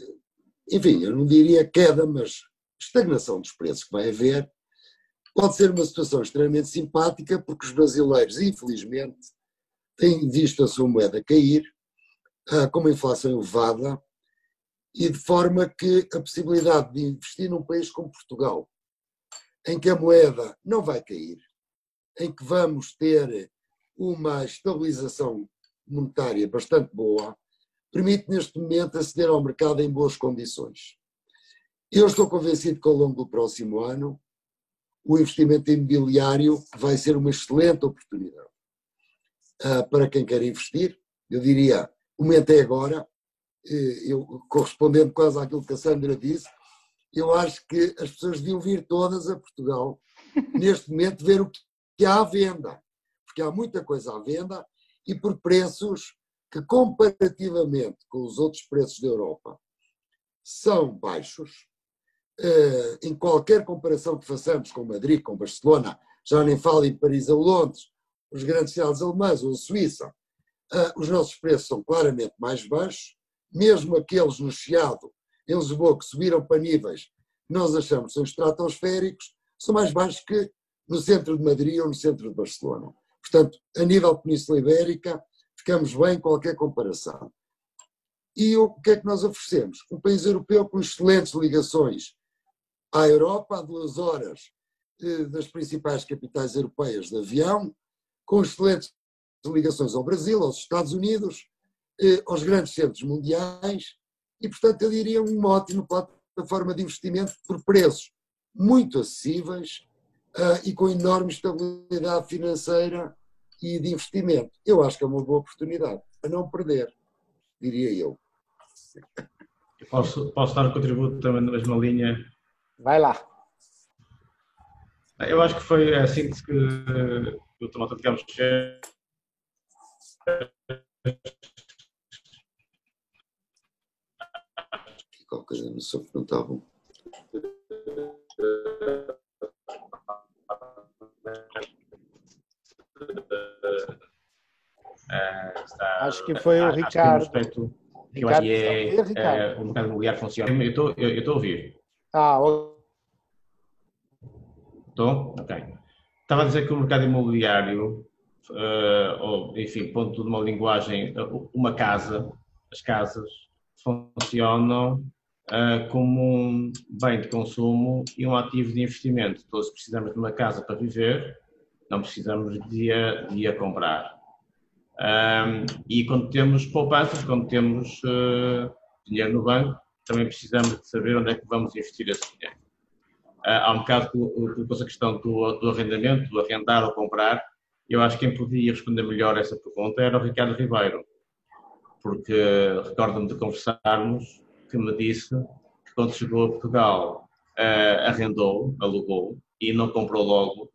enfim, eu não diria queda, mas estagnação dos preços que vai haver, pode ser uma situação extremamente simpática, porque os brasileiros, infelizmente, têm visto a sua moeda cair, ah, com uma inflação elevada, e de forma que a possibilidade de investir num país como Portugal, em que a moeda não vai cair, em que vamos ter uma estabilização monetária bastante boa, permite neste momento aceder ao mercado em boas condições. Eu estou convencido que ao longo do próximo ano o investimento imobiliário vai ser uma excelente oportunidade uh, para quem quer investir. Eu diria, o momento é agora, eu, correspondendo quase àquilo que a Sandra disse, eu acho que as pessoas deviam vir todas a Portugal neste momento ver o que há à venda, porque há muita coisa à venda e por preços que comparativamente com os outros preços da Europa são baixos. Eh, em qualquer comparação que façamos com Madrid, com Barcelona, já nem falo em Paris ou Londres, os grandes cidades alemãs ou Suíça, eh, os nossos preços são claramente mais baixos mesmo aqueles no Chiado, em Lisboa, que subiram para níveis que nós achamos que são estratosféricos, são mais baixos que no centro de Madrid ou no centro de Barcelona. Portanto, a nível Península Ibérica, ficamos bem em qualquer comparação. E o que é que nós oferecemos? Um país europeu com excelentes ligações à Europa, a duas horas eh, das principais capitais europeias de avião, com excelentes ligações ao Brasil, aos Estados Unidos, eh, aos grandes centros mundiais e, portanto, eu diria uma ótima plataforma de investimento por preços muito acessíveis uh, e com enorme estabilidade financeira e de investimento. Eu acho que é uma boa oportunidade, a não perder, diria eu. Posso, posso dar um contributo também na mesma linha? Vai lá. Eu acho que foi assim que o Tomate Campos qualquer coisa não está bom. acho que foi o Ricardo. Que eu acho que é, é, o mercado imobiliário funciona. Eu estou eu, eu a ouvir. Ah, Estou? Ok. Estava a dizer que o mercado imobiliário, uh, ou, enfim, ponto de uma linguagem, uma casa, as casas funcionam uh, como um bem de consumo e um ativo de investimento. Todos precisamos de uma casa para viver, não precisamos de a, de a comprar. Um, e quando temos poupanças, quando temos uh, dinheiro no banco, também precisamos de saber onde é que vamos investir esse dinheiro. Uh, há um bocado com essa questão do, do arrendamento, do arrendar ou comprar, eu acho que quem podia responder melhor essa pergunta era o Ricardo Ribeiro, porque recordo-me de conversarmos que me disse que quando chegou a Portugal uh, arrendou, alugou e não comprou logo,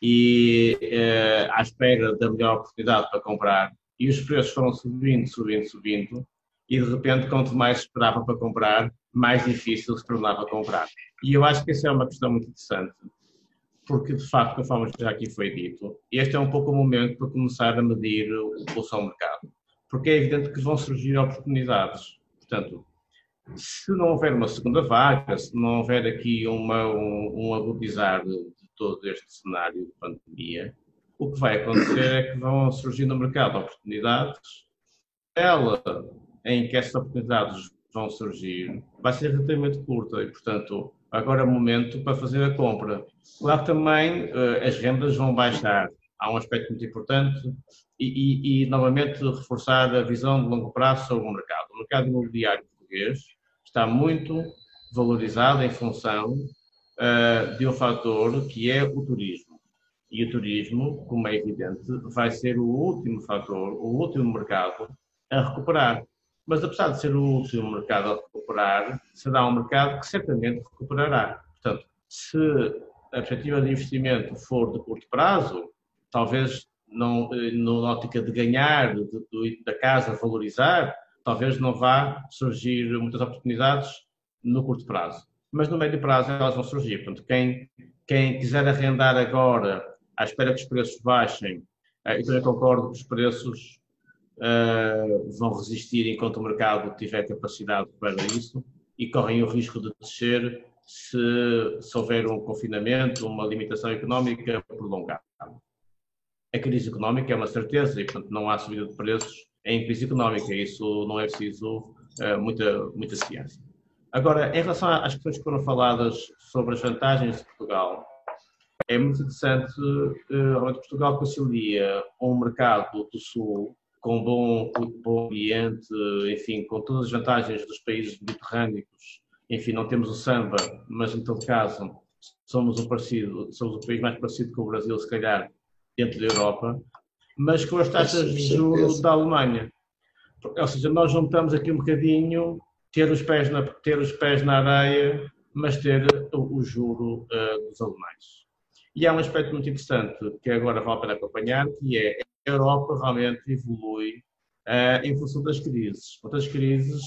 e uh, à espera da melhor oportunidade para comprar, e os preços foram subindo, subindo, subindo, e de repente, quanto mais esperava para comprar, mais difícil se tornava comprar. E eu acho que essa é uma questão muito interessante, porque de facto, conforme já aqui foi dito, este é um pouco o momento para começar a medir o pulso ao mercado, porque é evidente que vão surgir oportunidades. Portanto, se não houver uma segunda vaga, se não houver aqui uma, um, um agudizar de, de todo este cenário de pandemia, o que vai acontecer é que vão surgir no mercado oportunidades. Ela, em que essas oportunidades vão surgir, vai ser relativamente curta e, portanto, agora é o momento para fazer a compra. Claro também uh, as rendas vão baixar. Há um aspecto muito importante e, e, e, novamente, reforçar a visão de longo prazo sobre o mercado. O mercado imobiliário português está muito valorizado em função uh, de um fator que é o turismo. E o turismo, como é evidente, vai ser o último fator, o último mercado a recuperar. Mas apesar de ser o último mercado a recuperar, será um mercado que certamente recuperará. Portanto, se a perspectiva de investimento for de curto prazo, talvez não, eh, na ótica de ganhar, de, de, da casa valorizar, talvez não vá surgir muitas oportunidades no curto prazo. Mas no médio prazo elas vão surgir. Portanto, quem, quem quiser arrendar agora, à espera que os preços baixem, eh, eu também concordo que os preços uh, vão resistir enquanto o mercado tiver capacidade para isso e correm o risco de descer se, se houver um confinamento, uma limitação económica prolongada. A crise económica é uma certeza e, portanto, não há subida de preços em crise económica. Isso não é preciso uh, muita, muita ciência. Agora, em relação às questões que foram faladas sobre as vantagens de Portugal, é muito interessante, uh, Portugal concilia um mercado do Sul com bom, bom ambiente, enfim, com todas as vantagens dos países mediterrâneos. Enfim, não temos o samba, mas em todo caso somos um parecido, somos o país mais parecido com o Brasil, se calhar, dentro da Europa mas com as taxas de juros da Alemanha. Ou seja, nós juntamos aqui um bocadinho ter os pés na, ter os pés na areia, mas ter o, o juro uh, dos alemães. E há um aspecto muito interessante que agora vale a pena acompanhar, que é a Europa realmente evolui uh, em função das crises. Outras crises,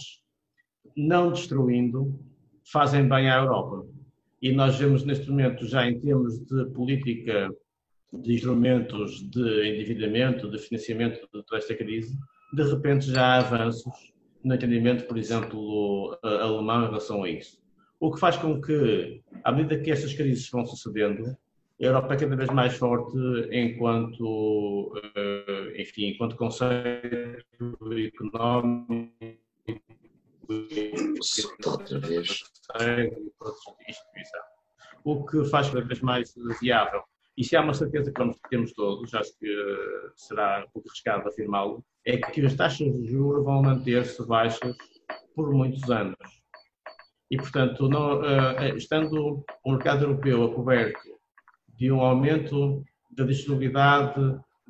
não destruindo, fazem bem à Europa. E nós vemos neste momento, já em termos de política de instrumentos de endividamento, de financiamento de toda esta crise, de repente já há avanços no entendimento, por exemplo, alemão em relação a isso. O que faz com que, à medida que estas crises vão sucedendo, a Europa é cada vez mais forte enquanto, eh, enfim, enquanto conceito económico instituição. O que faz cada vez mais viável e se há uma certeza que vamos temos todos, acho que eh, será um pouco arriscado afirmá-lo, é que as taxas de juros vão manter-se baixas por muitos anos. E, portanto, não, eh, estando o mercado europeu a coberto de um aumento da disponibilidade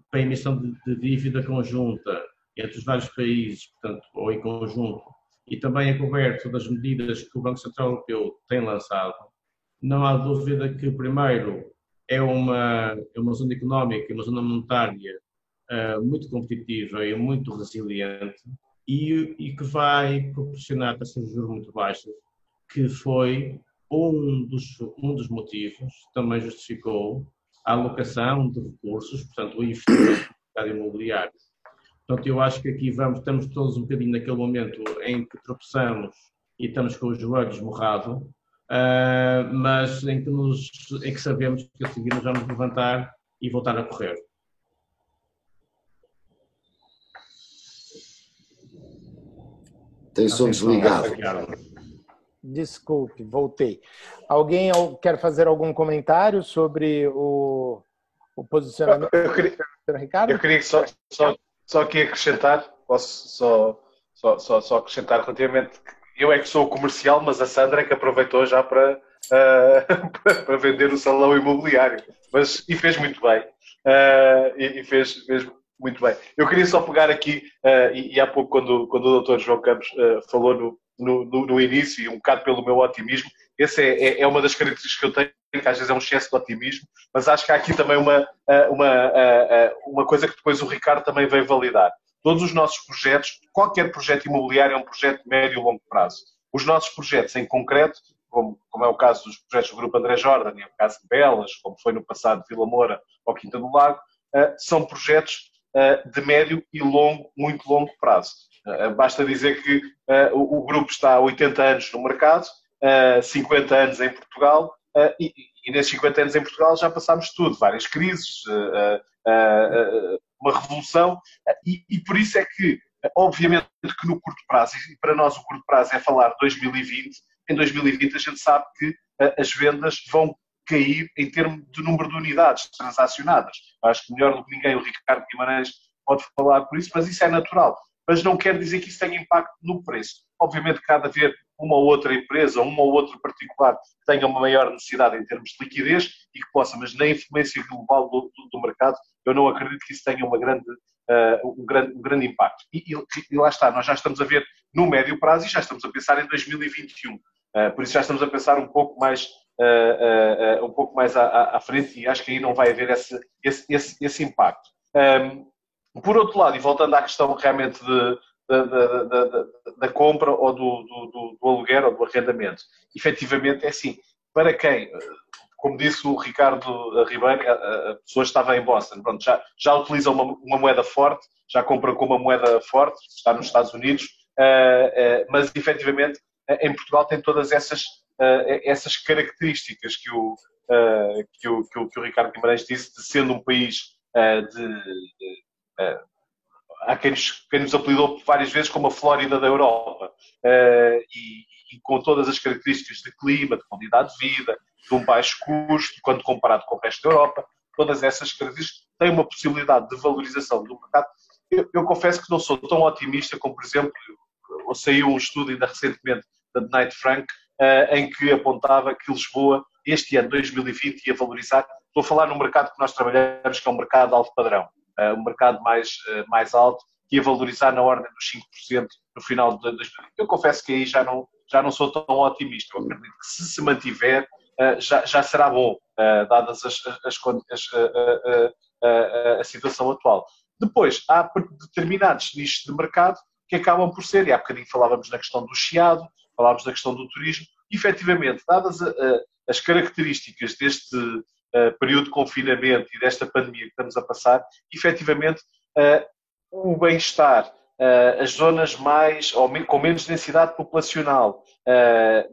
para a emissão de, de dívida conjunta entre os vários países, portanto, ou em conjunto, e também é coberto das medidas que o Banco Central Europeu tem lançado, não há dúvida que, primeiro, é uma, é uma zona económica, uma zona monetária uh, muito competitiva e muito resiliente e, e que vai proporcionar taxas de juros muito baixas, que foi um dos, um dos motivos, também justificou a alocação de recursos, portanto, o investimento no mercado imobiliário. Portanto, eu acho que aqui vamos, estamos todos um bocadinho naquele momento em que tropeçamos e estamos com os joelhos morrados, uh, mas em que, nos, em que sabemos que a seguir nos vamos levantar e voltar a correr. Tem som desligado. Desculpe, voltei. Alguém quer fazer algum comentário sobre o, o posicionamento eu queria, do Ricardo? Eu queria só, só, só aqui acrescentar, posso só, só, só, só acrescentar relativamente eu é que sou o comercial, mas a Sandra é que aproveitou já para, uh, para vender o salão imobiliário. Mas, e fez muito bem. Uh, e, e fez, muito bem. Eu queria só pegar aqui, uh, e, e, há pouco, quando, quando o Dr. João Campos falou no, no, no, no, início e um bocado pelo meu otimismo. Essa é, é, é, uma das características que eu tenho, que às vezes é um excesso de otimismo, mas acho que há aqui também uma, uma, uma coisa que depois o Ricardo também veio validar. Todos os nossos projetos, qualquer projeto imobiliário é um projeto de médio e longo prazo. Os nossos projetos em concreto, como, como é o caso dos projetos do Grupo André Jordan, e é o caso de Belas, como foi no passado Vila Moura ou Quinta do Lago, são projetos de médio e longo, muito longo prazo. Eh, basta dizer que eh, o grupo está há 80 anos no mercado, 50 anos em Portugal, e, e nesses 50 anos em Portugal já passámos tudo, várias crises, uma revolução, e, e, por isso é que, obviamente, que no curto prazo, e para nós o curto prazo é falar 2020, em 2020 a gente sabe que as vendas vão cair em termos de número de unidades transacionadas. Acho que melhor do que ninguém o Ricardo Guimarães pode falar por isso, mas isso é natural mas não quer dizer que isso tenha impacto no preço. Obviamente, cada vez uma ou outra empresa, uma ou outra particular, tenha uma maior necessidade em termos de liquidez e que possa, mas na influência global do, do, do mercado, eu não acredito que isso tenha uma grande, uh, um, grande, um grande impacto. E, e, e, lá está, nós já estamos a ver no médio prazo e já estamos a pensar em 2021. Uh, eh, por isso já estamos a pensar um pouco mais, uh, um pouco mais à, à, frente e acho que aí não vai haver esse, esse, esse, esse impacto. Um, ehm, por outro lado, e voltando à questão realmente de, da, da, da, da, compra ou do, do, do, aluguer ou do arrendamento, efetivamente é assim, para quem, como disse o Ricardo Ribeiro, a, pessoa estava em Boston, pronto, já, já utiliza uma, uma, moeda forte, já compra com uma moeda forte, está nos Estados Unidos, uh, uh, mas efetivamente uh, em Portugal tem todas essas, essas características que o, que, o, que, o, que o Ricardo Guimarães disse, de sendo um país de, de Uh, há quem nos, apelidou várias vezes como a Flórida da Europa. Uh, e, e, com todas as características de clima, de qualidade de vida, de um baixo custo, quando comparado com o resto da Europa, todas essas características têm uma possibilidade de valorização do mercado. Eu, eu confesso que não sou tão otimista como, por exemplo, saiu um estudo ainda recentemente da Knight Frank, uh, em que apontava que Lisboa, este ano, 2020, ia valorizar. Estou a falar no mercado que nós trabalhamos, que é um mercado alto padrão uh, um mercado mais, uh, mais alto, que ia valorizar na ordem dos 5% no final de 2020. Eu confesso que aí já não, já não sou tão otimista. Eu acredito que se se mantiver, uh, já, já será bom, dadas as, as, as, a, a situação atual. Depois, há determinados nichos de mercado que acabam por ser, e há bocadinho falávamos na questão do chiado, falávamos da questão do turismo, e, efetivamente, dadas as características deste, uh, período de confinamento e desta pandemia que estamos a passar, efetivamente uh, o bem-estar, uh, as zonas mais ou com menos densidade populacional,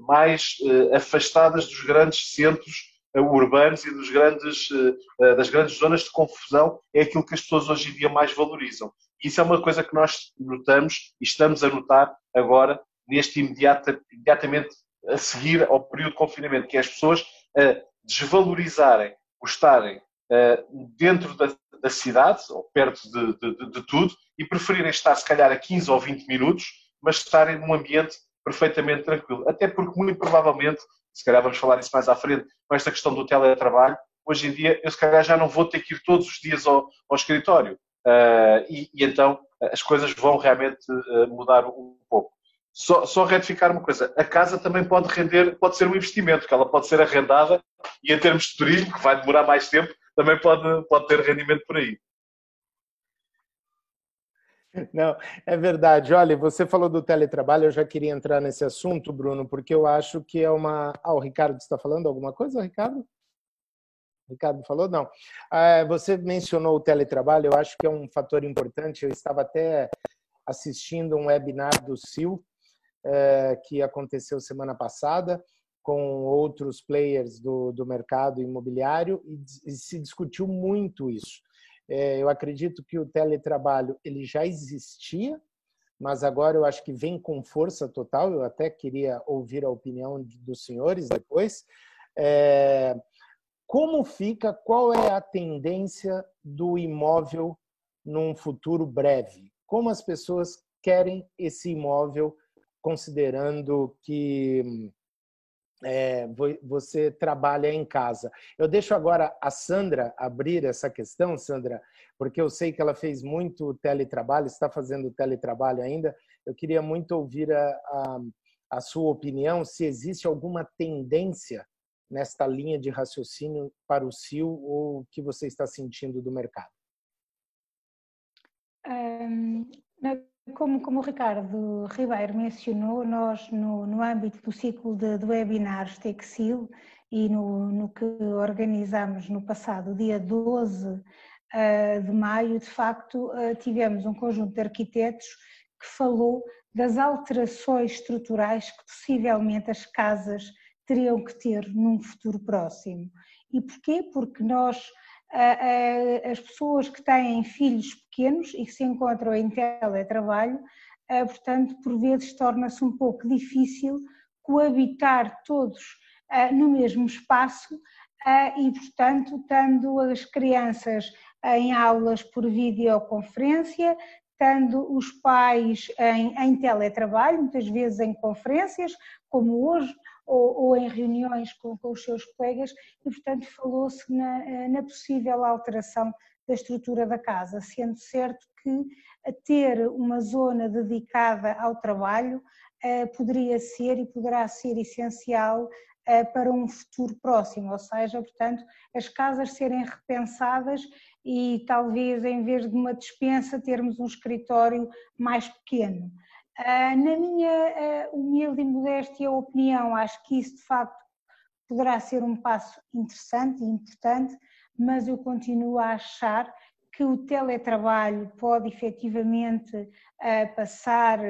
mais afastadas dos grandes centros urbanos e dos grandes, das grandes zonas de confusão, é aquilo que as pessoas hoje em dia mais valorizam. Isso é uma coisa que nós notamos e estamos a notar agora, neste imediato, imediatamente a seguir ao período de confinamento, que é as pessoas desvalorizarem o estarem uh, dentro da, da, cidade, ou perto de, de, de, tudo, e preferirem estar, se calhar, a 15 ou 20 minutos, mas estarem num ambiente perfeitamente tranquilo. Até porque, muito provavelmente, se calhar vamos falar isso mais à frente, com esta questão do teletrabalho, hoje em dia eu, se calhar, já não vou ter que ir todos os dias ao, ao escritório. Uh, e, e, então as coisas vão realmente uh, mudar um pouco. Só, só retificar uma coisa, a casa também pode render, pode ser um investimento, que ela pode ser arrendada e em termos de turismo, que vai demorar mais tempo, também pode, pode ter rendimento por aí. Não, é verdade. Olha, você falou do teletrabalho, eu já queria entrar nesse assunto, Bruno, porque eu acho que é uma. Ah, o Ricardo está falando alguma coisa, Ricardo? Ricardo falou? Não. Ah, você mencionou o teletrabalho, eu acho que é um fator importante. Eu estava até assistindo um webinar do CIL, que aconteceu semana passada com outros players do, do mercado imobiliário e, e se discutiu muito isso. É, eu acredito que o teletrabalho ele já existia, mas agora eu acho que vem com força total. Eu até queria ouvir a opinião dos senhores depois. É, como fica, qual é a tendência do imóvel num futuro breve? Como as pessoas querem esse imóvel considerando que é, você trabalha em casa. Eu deixo agora a Sandra abrir essa questão, Sandra, porque eu sei que ela fez muito teletrabalho, está fazendo teletrabalho ainda. Eu queria muito ouvir a, a, a sua opinião, se existe alguma tendência nesta linha de raciocínio para o CIO ou o que você está sentindo do mercado? Como, como o Ricardo Ribeiro mencionou, nós no, no âmbito do ciclo de, de webinars Texil e no, no que organizamos no passado dia 12 uh, ah, de maio, de facto uh, tivemos um conjunto de arquitetos que falou das alterações estruturais que possivelmente as casas teriam que ter num futuro próximo. E porquê? Porque nós as pessoas que têm filhos pequenos e que se encontram em teletrabalho, portanto, por vezes torna-se um pouco difícil coabitar todos no mesmo espaço e, portanto, tendo as crianças em aulas por videoconferência, tendo os pais em, em teletrabalho, muitas vezes em conferências, como hoje, ou, ou em reuniões com, com, os seus colegas, e, portanto, falou-se na, na possível alteração da estrutura da casa, sendo certo que ter uma zona dedicada ao trabalho eh, poderia ser e poderá ser essencial eh, para um futuro próximo, ou seja, portanto, as casas serem repensadas e talvez em vez de uma dispensa termos um escritório mais pequeno. Ah, na minha ah, humilde e modéstia opinião, acho que isso de facto poderá ser um passo interessante e importante, mas eu continuo a achar que o teletrabalho pode efetivamente ah, passar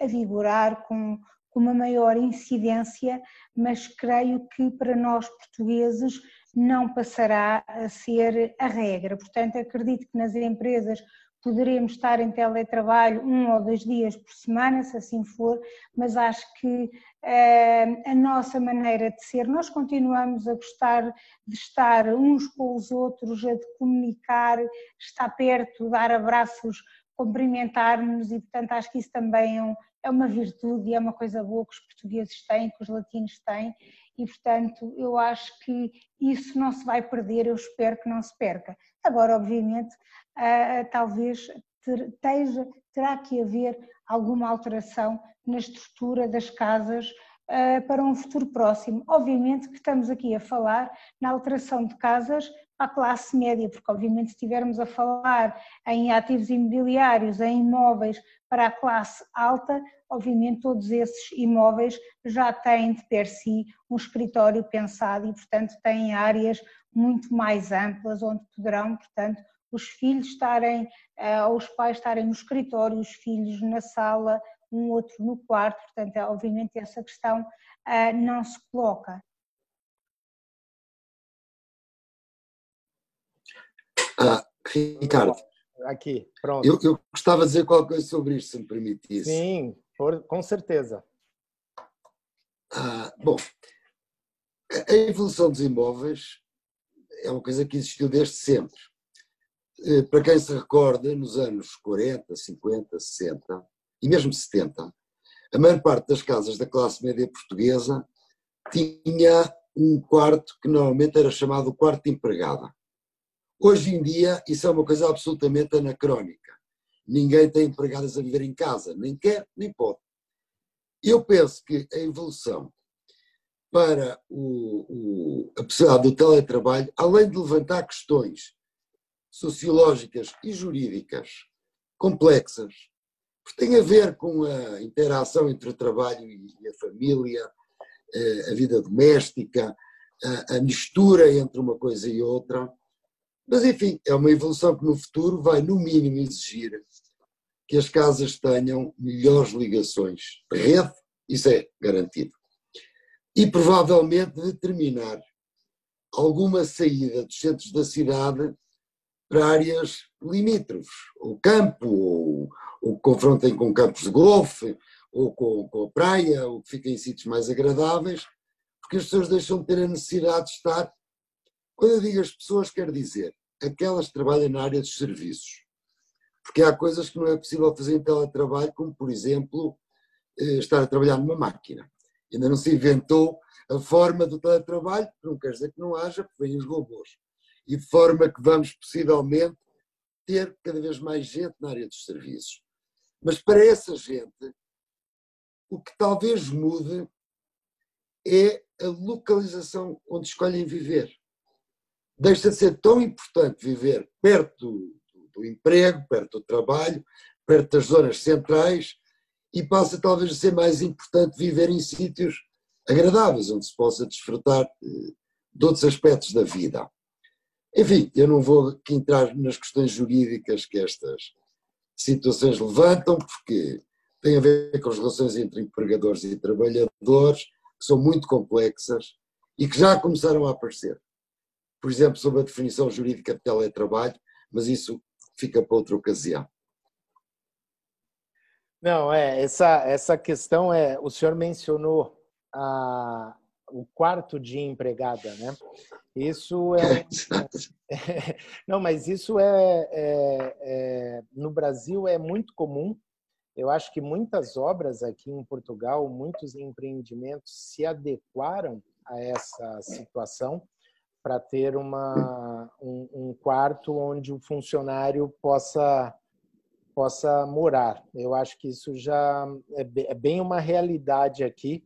a vigorar com, com uma maior incidência, mas creio que para nós portugueses não passará a ser a regra. Portanto, acredito que nas empresas poderemos estar em teletrabalho um ou dois dias por semana, se assim for, mas acho que uh, a nossa maneira de ser, nós continuamos a gostar de estar uns com os outros, de comunicar, estar perto, dar abraços, cumprimentar-nos e, portanto, acho que isso também é, um, é uma virtude e é uma coisa boa que os portugueses têm, que os latinos têm e, portanto, eu acho que isso não se vai perder, eu espero que não se perca. Agora, obviamente, uh, talvez ter, teja, terá que haver alguma alteração na estrutura das casas uh, para um futuro próximo. Obviamente que estamos aqui a falar na alteração de casas a classe média, porque obviamente se estivermos a falar em ativos imobiliários, em imóveis para a classe alta, obviamente todos esses imóveis já têm de per si um escritório pensado e, portanto, têm áreas muito mais amplas onde poderão, portanto, os filhos estarem, eh, ou os pais estarem no escritório, os filhos na sala, um outro no quarto, portanto, obviamente essa questão eh, não se coloca. Ah, Ricardo. Aqui, pronto. Eu, eu, gostava de dizer qualquer coisa sobre isto, se me permitisse. Sim, por, com certeza. Ah, bom, a evolução dos imóveis é uma coisa que existiu desde sempre. Eh, para quem se recorda, nos anos 40, 50, 60 e mesmo 70, a maior parte das casas da classe média portuguesa tinha um quarto que normalmente era chamado quarto de empregada. Hoje em dia, isso é uma coisa absolutamente anacrónica. Ninguém tem empregadas a viver em casa, nem quer, nem pode. Eu penso que a evolução para o, o, a possibilidade do teletrabalho, além de levantar questões sociológicas e jurídicas complexas, porque tem a ver com a interação entre o trabalho e a família, eh, a vida doméstica, a mistura entre uma coisa e outra. Mas, enfim, é uma evolução que no futuro vai, no mínimo, exigir que as casas tenham melhores ligações de rede, isso é garantido. E provavelmente determinar alguma saída dos centros da cidade para áreas limítrofes, o campo, ou, ou que confrontem com campos de golfe, ou com, com a praia, ou que fiquem em sítios mais agradáveis, porque as pessoas deixam de ter a necessidade de estar. Quando eu digo as pessoas, quero dizer aquelas que trabalham na área dos serviços. Porque há coisas que não é possível fazer em teletrabalho, como, por exemplo, eh, estar a trabalhar numa máquina. Ainda não se inventou a forma do teletrabalho, não quer dizer que não haja, porque vêm os robôs e de forma que vamos possivelmente ter cada vez mais gente na área dos serviços. Mas para essa gente, o que talvez mude é a localização onde escolhem viver. Deixa de ser tão importante viver perto do, do emprego, perto do trabalho, perto das zonas centrais e passa talvez a ser mais importante viver em sítios agradáveis, onde se possa desfrutar eh, de outros aspectos da vida. Enfim, eu não vou aqui entrar nas questões jurídicas que estas situações levantam, porque tem a ver com as relações entre empregadores e trabalhadores, que são muito complexas e que já começaram a aparecer. Por exemplo, sobre a definição jurídica de teletrabalho, mas isso fica para outra ocasião. Não, é, essa, essa questão é, o senhor mencionou a, o quarto de empregada, né? Isso é, não, mas isso é, é, é, no Brasil é muito comum. Eu acho que muitas obras aqui em Portugal, muitos empreendimentos se adequaram a essa situação para ter uma, um, um quarto onde o funcionário possa possa morar. Eu acho que isso já é, é bem uma realidade aqui.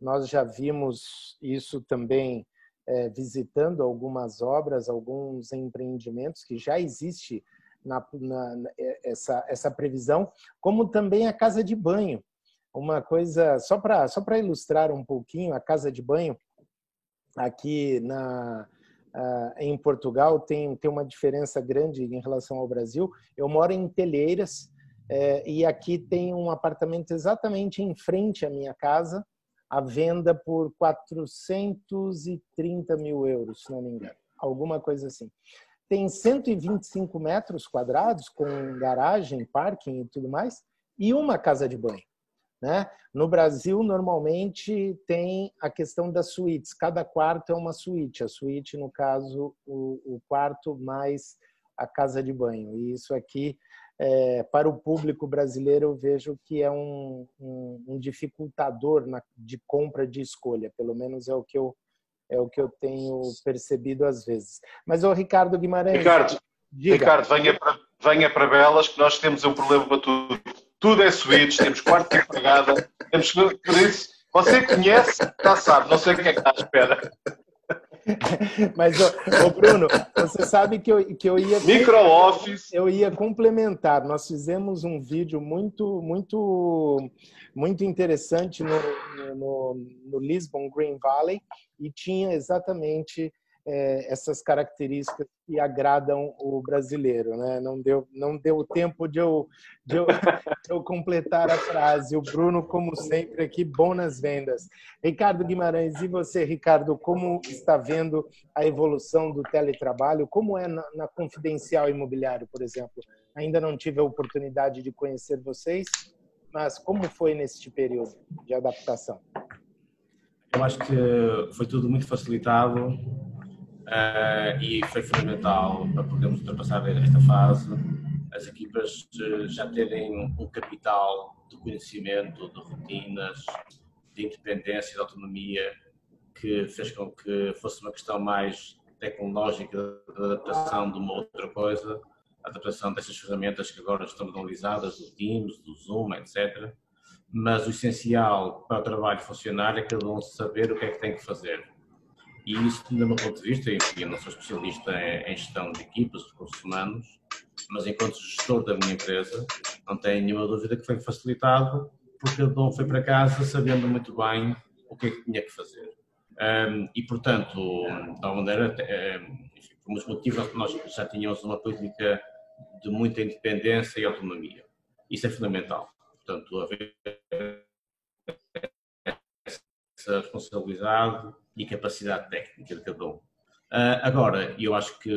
Nós já vimos isso também é, visitando algumas obras, alguns empreendimentos que já existe na, na, é, essa, essa previsão, como também a casa de banho. Uma coisa, só para só ilustrar um pouquinho, a casa de banho aqui na, Uh, em Portugal tem, tem uma diferença grande em relação ao Brasil. Eu moro em Telheiras é, e aqui tem um apartamento exatamente em frente à minha casa, à venda por 430 mil euros, se não me engano. Alguma coisa assim. Tem 125 metros quadrados, com garagem, parking e tudo mais, e uma casa de banho. Né? No Brasil, normalmente tem a questão das suítes. Cada quarto é uma suíte. A suíte, no caso, o, o quarto mais a casa de banho. E isso aqui, é, para o público brasileiro, eu vejo que é um, um, um dificultador na, de compra de escolha. Pelo menos é o que eu é o que eu tenho percebido às vezes. Mas o Ricardo Guimarães. Ricardo, Ricardo venha para venha para Belas que nós temos um problema para tudo tudo é suítes, temos quarto de empregada, temos por isso, você conhece, já sabe, não sei o que é que está à espera. Mas, ô, Bruno, você sabe que eu, que eu ia. Micro-office. Eu ia complementar. Nós fizemos um vídeo muito, muito, muito interessante no, no, no Lisbon Green Valley e tinha exatamente é, essas características que agradam o brasileiro, né? Não deu, não deu tempo de eu, de eu, de eu completar a frase. O Bruno, como sempre, aqui bom nas vendas. Ricardo Guimarães, e você, Ricardo, como está vendo a evolução do teletrabalho? Como é na, na Confidencial Imobiliário, por exemplo? Ainda não tive a oportunidade de conhecer vocês, mas como foi neste período de adaptação? Eu acho que foi tudo muito facilitado uh, e foi fundamental para podermos ultrapassar esta fase as equipas eh, já terem um capital de conhecimento, de rotinas, de independência, de autonomia, que fez com que fosse uma questão mais tecnológica de adaptação de uma outra coisa, adaptação dessas ferramentas que agora estão analisadas, do Teams, do Zoom, etc. Mas o essencial para o trabalho funcionar é cada um saber o que é que tem que fazer e isso, do meu ponto de vista, enfim, eu não sou especialista em gestão de equipas, de recursos humanos, mas enquanto gestor da minha empresa, não tenho nenhuma dúvida que foi facilitado, porque eu não fui para casa sabendo muito bem o que é que tinha que fazer. Um, e, portanto, alguma maneira, enfim, por muitos motivos, nós já tínhamos uma política de muita independência e autonomia. Isso é fundamental. Portanto, haver essa responsabilidade e capacidade técnica de cada um. Uh, agora, eu acho que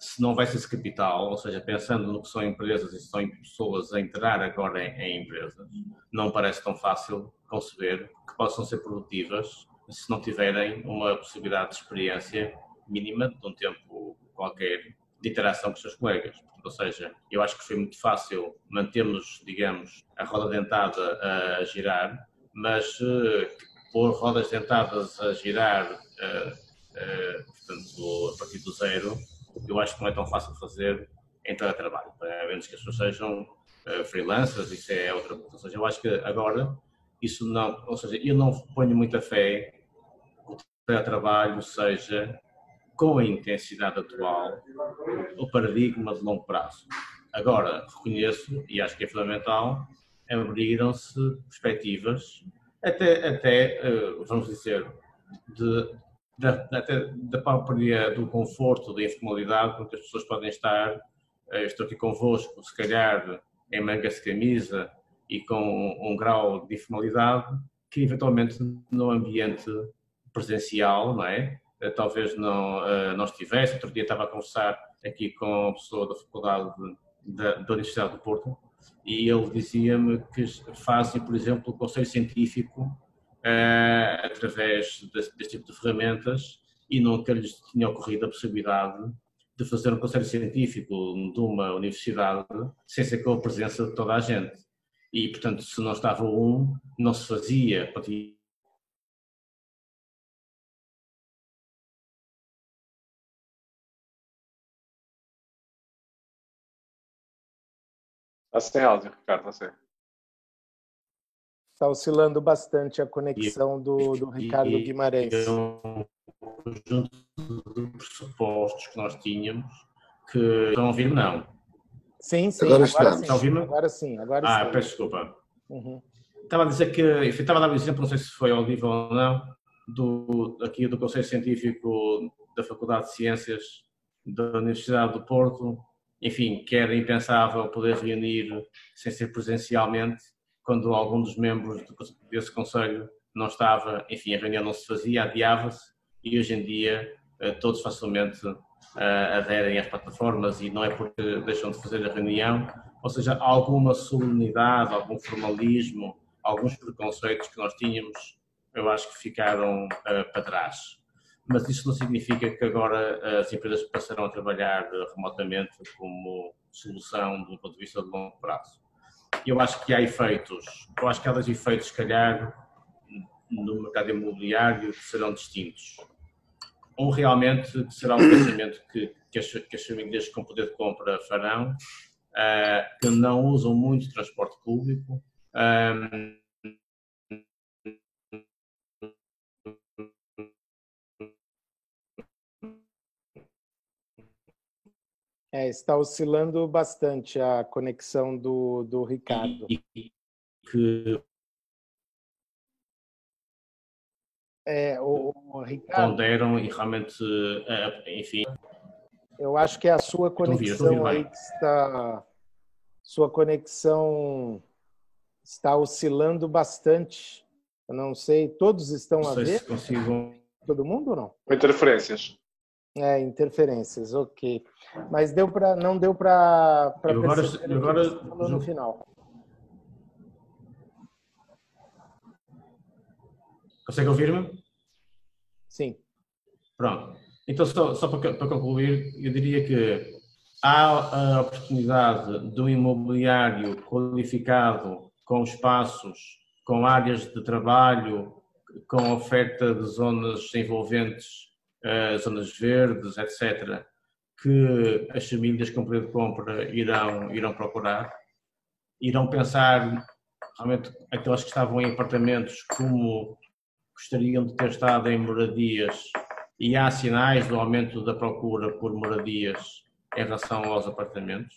se não houvesse esse capital, ou seja, pensando no que são empresas e são pessoas a entrar agora em, em empresas, não parece tão fácil conceber que possam ser produtivas se não tiverem uma possibilidade de experiência mínima de um tempo qualquer de interação com os seus colegas. Ou seja, eu acho que foi muito fácil mantermos, digamos, a roda dentada a girar, mas uh, pôr rodas dentadas a girar, uh, uh, portanto, a partir do zero, eu acho que não é tão fácil fazer em teletrabalho, a menos que as pessoas sejam uh, freelancers, isso é outra coisa. Ou seja, eu acho que agora isso não, ou seja, eu não ponho muita fé que o teletrabalho seja, com a intensidade atual, o paradigma de longo prazo. Agora, reconheço, e acho que é fundamental, abriram-se perspectivas, até, até eh, vamos dizer, de, de, até da própria do conforto, da informalidade, com que as pessoas podem estar, eh, estou aqui convosco, se calhar em mangas de camisa e com um, um grau de informalidade, que eventualmente no ambiente presencial, não é? Eh, talvez não, não estivesse. Outro dia estava a conversar aqui com uma pessoa da Faculdade da, da Universidade do Porto e ele dizia-me que fazem, por exemplo, o conselho científico uh, através deste, deste, tipo de ferramentas e nunca lhes tinha ocorrido a possibilidade de fazer um conselho científico de uma universidade sem ser com a presença de toda a gente. E, portanto, se não estava um, não se fazia. Está sem áudio, Ricardo, você. Está oscilando bastante a conexão do, do Ricardo Guimarães. É um conjunto de pressupostos que nós tínhamos que estão a ouvir, não. Sim, sim. Agora, agora sim. Está agora sim. Agora ah, sim. peço desculpa. Uhum. Estava a dizer que, enfim, estava a dar um exemplo, não sei se foi ao vivo ou não, do, aqui do Conselho Científico da Faculdade de Ciências da Universidade do Porto, enfim, que era impensável poder reunir sem ser presencialmente, quando algum dos membros desse Conselho não estava, enfim, a reunião não se fazia, adiava-se, e hoje em dia eh, todos facilmente eh, aderem às plataformas e não é porque deixam de fazer a reunião, ou seja, alguma solenidade, algum formalismo, alguns preconceitos que nós tínhamos, eu acho que ficaram uh, para trás mas isso não significa que agora eh, as empresas passarão a trabalhar eh, remotamente como solução do ponto de vista de longo prazo. Eu acho que há efeitos, eu acho que há dois efeitos, se calhar, no mercado imobiliário que serão distintos. Um realmente será um pensamento que, que, as, que as famílias com poder de compra farão, uh, que não usam muito transporte público, um, É, está oscilando bastante a conexão do, do Ricardo. que é, o, o Ricardo. Ponderam e realmente, é, enfim. Eu acho que é a sua conexão aí que está. Sua conexão está oscilando bastante. Eu não sei, todos estão não a ver? Se consigo... Todo mundo ou não? Interferências. É, interferências, ok. Mas deu para não deu para perceber agora, agora no final. Consegue ouvir-me? Sim. Pronto. Então, só, só para, para concluir, eu diria que há a oportunidade de um imobiliário qualificado com espaços, com áreas de trabalho, com oferta de zonas envolventes zonas verdes, etc., que as famílias com poder de compra irão, irão procurar. Irão pensar, realmente, aquelas que estavam em apartamentos, como gostariam de ter estado em moradias, e há sinais do aumento da procura por moradias em relação aos apartamentos.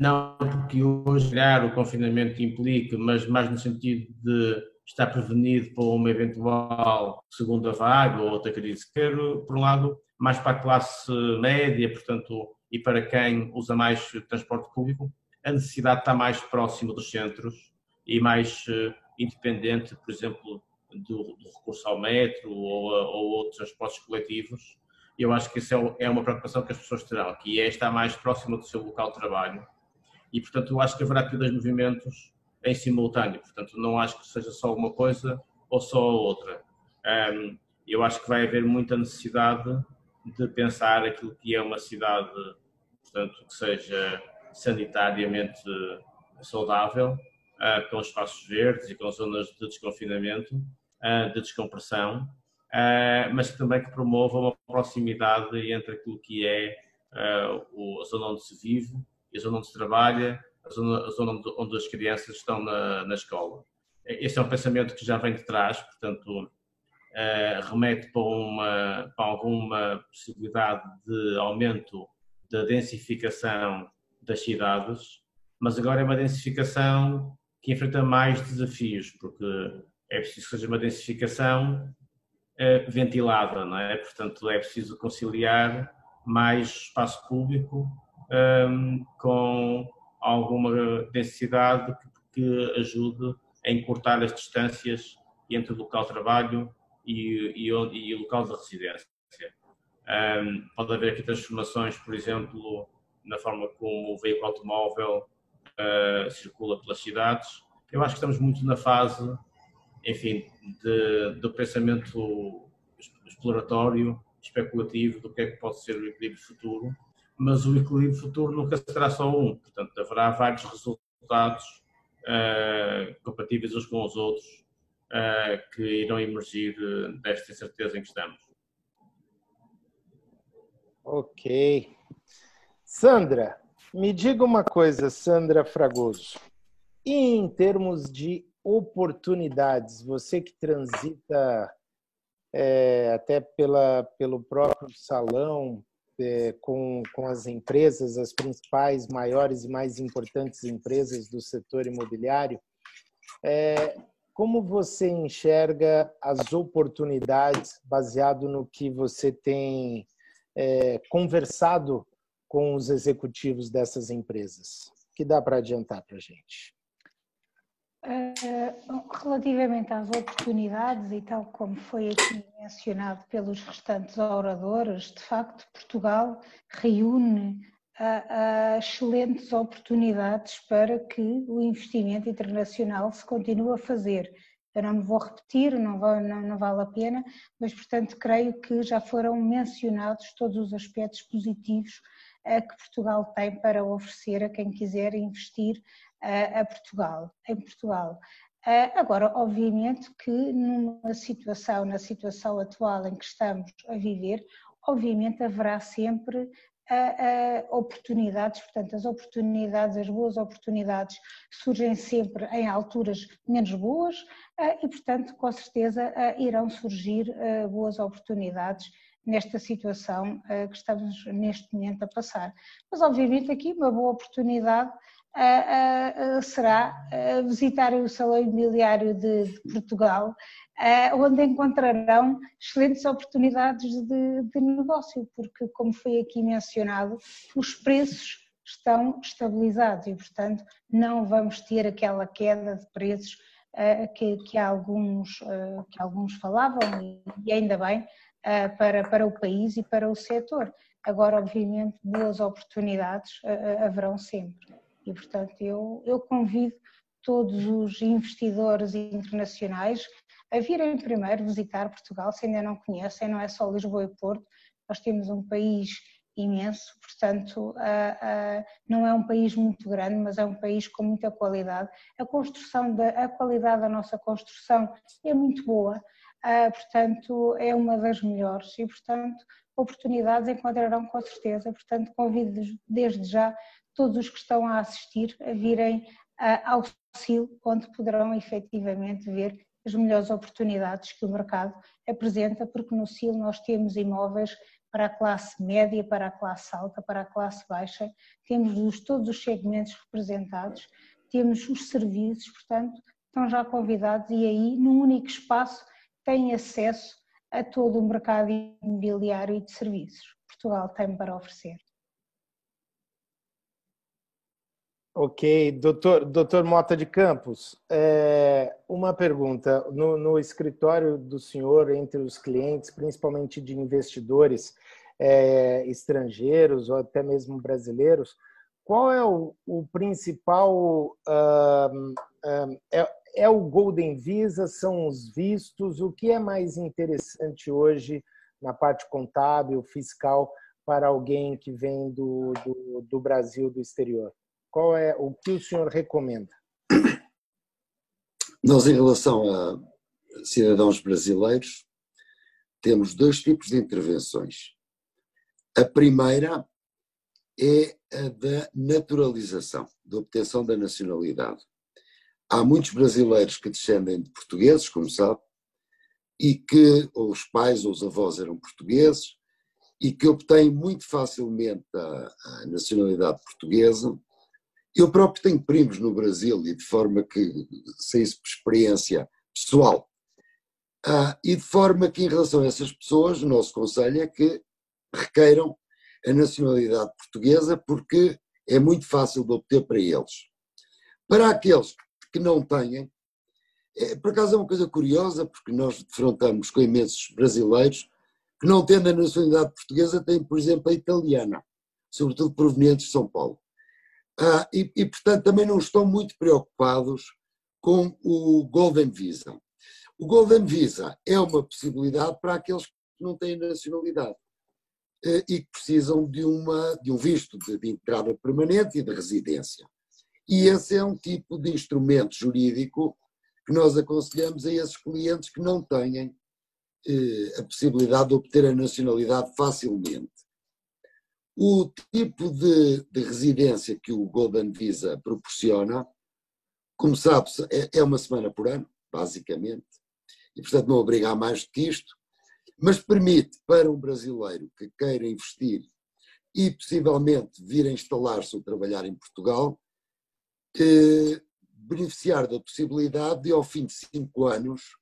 Não porque hoje, o confinamento implique, mas mais no sentido de estar prevenido para uma eventual segunda vaga ou outra crise. Quero, por um lado, mais para a classe média, portanto, e para quem usa mais transporte público, a necessidade está mais próxima dos centros e mais uh, independente, por exemplo, do, do, recurso ao metro ou, ou outros transportes coletivos, eu acho que isso é, é uma preocupação que as pessoas terão, que é estar mais próxima do seu local de trabalho. E, portanto, eu acho que haverá aqui dois movimentos em simultâneo. Portanto, não acho que seja só uma coisa ou só outra. Um, eu acho que vai haver muita necessidade de pensar aquilo que é uma cidade, portanto, que seja sanitariamente saudável, uh, com espaços verdes e com zonas de desconfinamento, uh, de descompressão, uh, mas também que promova uma proximidade entre aquilo que é a zona onde se vive, a zona onde se trabalha, a zona, a zona onde, onde, as crianças estão na, na escola. Este é um pensamento que já vem de trás, portanto, remete para, uma, para alguma possibilidade de aumento da densificação das cidades, mas agora é uma densificação que enfrenta mais desafios, porque é preciso que seja uma densificação eh, ventilada, não é? Portanto, é preciso conciliar mais espaço público um, ehm, com alguma densidade que, que, ajude a encurtar as distâncias entre o local de trabalho e, e, e o local de residência. Um, ehm, pode haver aqui transformações, por exemplo, na forma como o veículo automóvel uh, circula pelas cidades. Eu acho que estamos muito na fase, enfim, de, do pensamento exploratório, especulativo do que é que pode ser o equilíbrio futuro, mas o equilíbrio futuro nunca será só um, portanto haverá vários resultados uh, compatíveis uns com os outros uh, que irão emergir desta incerteza em que estamos. Ok. Sandra, me diga uma coisa, Sandra Fragoso. Em termos de oportunidades, você que transita é, até pela, pelo próprio salão, é, com, com as empresas, as principais, maiores e mais importantes empresas do setor imobiliário, é, como você enxerga as oportunidades baseado no que você tem é, conversado com os executivos dessas empresas? que dá para adiantar para a gente? Uh, relativamente às oportunidades, e tal como foi aqui mencionado pelos restantes oradores, de facto, Portugal reúne uh, uh, excelentes oportunidades para que o investimento internacional se continue a fazer. Eu não me vou repetir, não, vou, não, não vale a pena, mas, portanto, creio que já foram mencionados todos os aspectos positivos que Portugal tem para oferecer a quem quiser investir a Portugal, em Portugal. Agora, obviamente que numa situação, na situação atual em que estamos a viver, obviamente haverá sempre oportunidades, portanto, as oportunidades, as boas oportunidades surgem sempre em alturas menos boas e, portanto, com certeza irão surgir boas oportunidades nesta situação que estamos neste momento a passar. Mas, obviamente, aqui uma boa oportunidade será visitar o Salão Imobiliário de, Portugal, onde encontrarão excelentes oportunidades de, de negócio, porque, como foi aqui mencionado, os preços estão estabilizados e, portanto, não vamos ter aquela queda de preços que, que, alguns, que alguns falavam, e ainda bem, para, para o país e para o setor. Agora, obviamente, boas oportunidades haverão sempre. E, portanto, eu, eu convido todos os investidores internacionais a virem primeiro visitar Portugal, se ainda não conhecem, não é só Lisboa e Porto, nós temos um país imenso, portanto, não é um país muito grande, mas é um país com muita qualidade. A construção, da, a qualidade da nossa construção é muito boa, ah, portanto, é uma das melhores e, portanto, oportunidades encontrarão com certeza. Portanto, convido desde já todos os que estão a assistir a virem ao CIL, onde poderão efetivamente ver as melhores oportunidades que o mercado apresenta, porque no CIL nós temos imóveis para a classe média, para a classe alta, para a classe baixa, temos os, todos os segmentos representados, temos os serviços, portanto, estão já convidados e aí, num único espaço, têm acesso a todo o mercado imobiliário e de serviços. Portugal tem para oferecer. Ok, doutor, doutor Mota de Campos, é, uma pergunta. No, no, escritório do senhor, entre os clientes, principalmente de investidores é, estrangeiros ou até mesmo brasileiros, qual é o, o principal. É, é o Golden Visa, são os vistos. O que é mais interessante hoje na parte contábil, fiscal, para alguém que vem do, do, do Brasil, do exterior? Qual é o que o senhor recomenda? Nós, em relação a cidadãos brasileiros, temos dois tipos de intervenções. A primeira é a da naturalização, da obtenção da nacionalidade. Há muitos brasileiros que descendem de portugueses, como sabe, e que os pais ou os avós eram portugueses e que obtêm muito facilmente a, a nacionalidade portuguesa. Eu próprio tenho primos no Brasil e de forma que sei isso por experiência pessoal. Ah, e de forma que, em relação a essas pessoas, o nosso conselho é que requeiram a nacionalidade portuguesa porque é muito fácil de obter para eles. Para aqueles que não têm, é, por acaso é uma coisa curiosa, porque nós defrontamos com imensos brasileiros que, não tendo a nacionalidade portuguesa, têm, por exemplo, a italiana, sobretudo provenientes de São Paulo. Ah, e, e, portanto, também não estão muito preocupados com o Golden Visa. O Golden Visa é uma possibilidade para aqueles que não têm nacionalidade eh, e que precisam de, uma, de um visto de, de entrada permanente e de residência. E esse é um tipo de instrumento jurídico que nós aconselhamos a esses clientes que não têm eh, a possibilidade de obter a nacionalidade facilmente. O tipo de, de, residência que o Golden Visa proporciona, como sabe, é, é uma semana por ano, basicamente, e portanto não obriga a mais do que isto, mas permite para um brasileiro que queira investir e possivelmente vir a instalar-se ou trabalhar em Portugal, eh, beneficiar da possibilidade de, ao fim de cinco anos,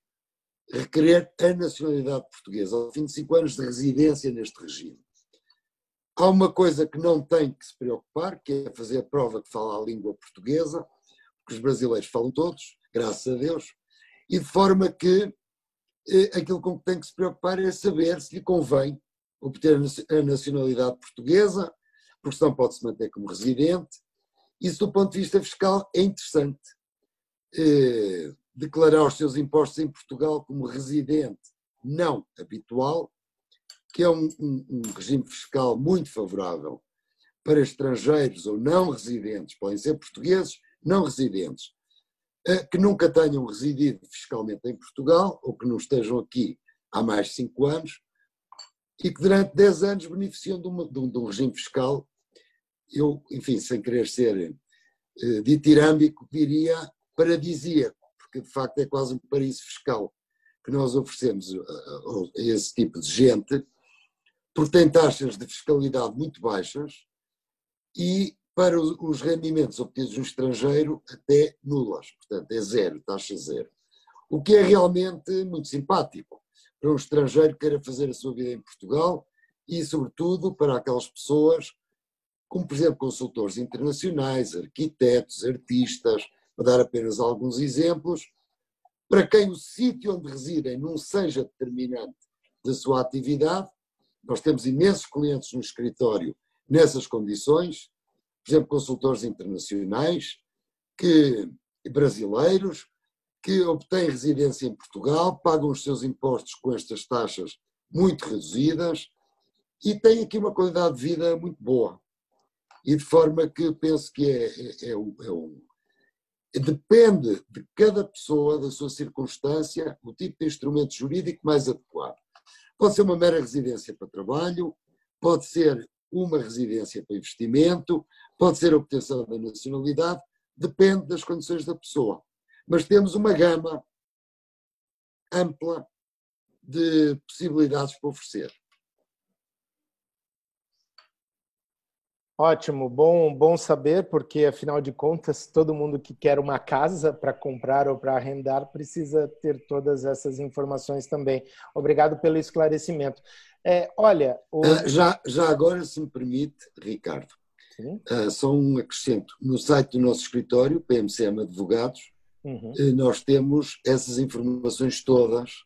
requerer a nacionalidade portuguesa, ao fim de cinco anos de residência neste regime. Há uma coisa que não tem que se preocupar, que é fazer a prova que fala a língua portuguesa, porque os brasileiros falam todos, graças a Deus, e de forma que eh, aquilo com que tem que se preocupar é saber se lhe convém obter a nacionalidade portuguesa, porque senão pode-se manter como residente. Isso, do ponto de vista fiscal, é interessante. Eh, declarar os seus impostos em Portugal como residente não habitual, que é um, um, um regime fiscal muito favorável para estrangeiros ou não residentes, podem ser portugueses não residentes, eh, que nunca tenham residido fiscalmente em Portugal ou que não estejam aqui há mais de 5 anos e que durante 10 anos beneficiam de, uma, de, um, de um, regime fiscal, eu, enfim, sem querer ser uh, ditirâmbico, diria paradisíaco, porque de facto é quase um paraíso fiscal que nós oferecemos a, a, a esse tipo de gente, porque tem taxas de fiscalidade muito baixas e para os rendimentos obtidos no estrangeiro até nulas, portanto é zero, taxa zero. O que é realmente muito simpático para um estrangeiro que queira fazer a sua vida em Portugal e, sobretudo, para aquelas pessoas, como por exemplo consultores internacionais, arquitetos, artistas, para dar apenas alguns exemplos, para quem o sítio onde residem não seja determinante da sua atividade, nós temos imensos clientes no escritório nessas condições, por exemplo, consultores internacionais, que, brasileiros, que obtêm residência em Portugal, pagam os seus impostos com estas taxas muito reduzidas e têm aqui uma qualidade de vida muito boa. E de forma que penso que é, é, é, é depende de cada pessoa, da sua circunstância, o tipo de instrumento jurídico mais adequado. Pode ser uma mera residência para trabalho, pode ser uma residência para investimento, pode ser a obtenção da nacionalidade, depende das condições da pessoa. Mas temos uma gama ampla de possibilidades para oferecer. Ótimo, bom, bom saber, porque afinal de contas, todo mundo que quer uma casa para comprar ou para arrendar precisa ter todas essas informações também. Obrigado pelo esclarecimento. É, olha. O... Ah, já, já agora, se me permite, Ricardo, uh, só um acrescento. No site do nosso escritório, PMCM Advogados, uhum. uh, nós temos essas informações todas.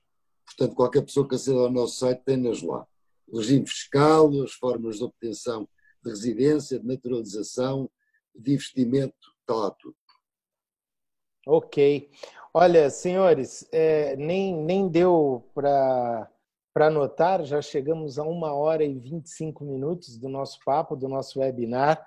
Portanto, qualquer pessoa que aceda ao nosso site tem-nas lá. O regime fiscal, as formas de obtenção de residência, de naturalização, de investimento, lá tudo. Ok. Olha, senhores, é, nem, nem deu para para anotar, já chegamos a uma hora e 25 minutos do nosso papo, do nosso webinar.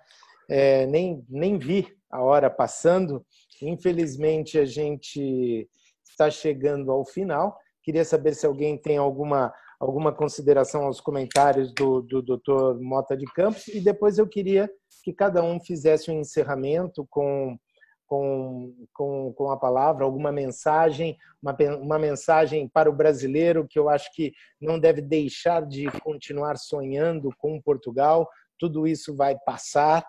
É, nem, nem vi a hora passando. Infelizmente, a gente está chegando ao final. Queria saber se alguém tem alguma, alguma consideração aos comentários do, do Dr. Mota de Campos e depois eu queria que cada um fizesse um encerramento com, com, com, com a palavra, alguma mensagem, uma, uma mensagem para o brasileiro que eu acho que não deve deixar de continuar sonhando com Portugal. Tudo isso vai passar.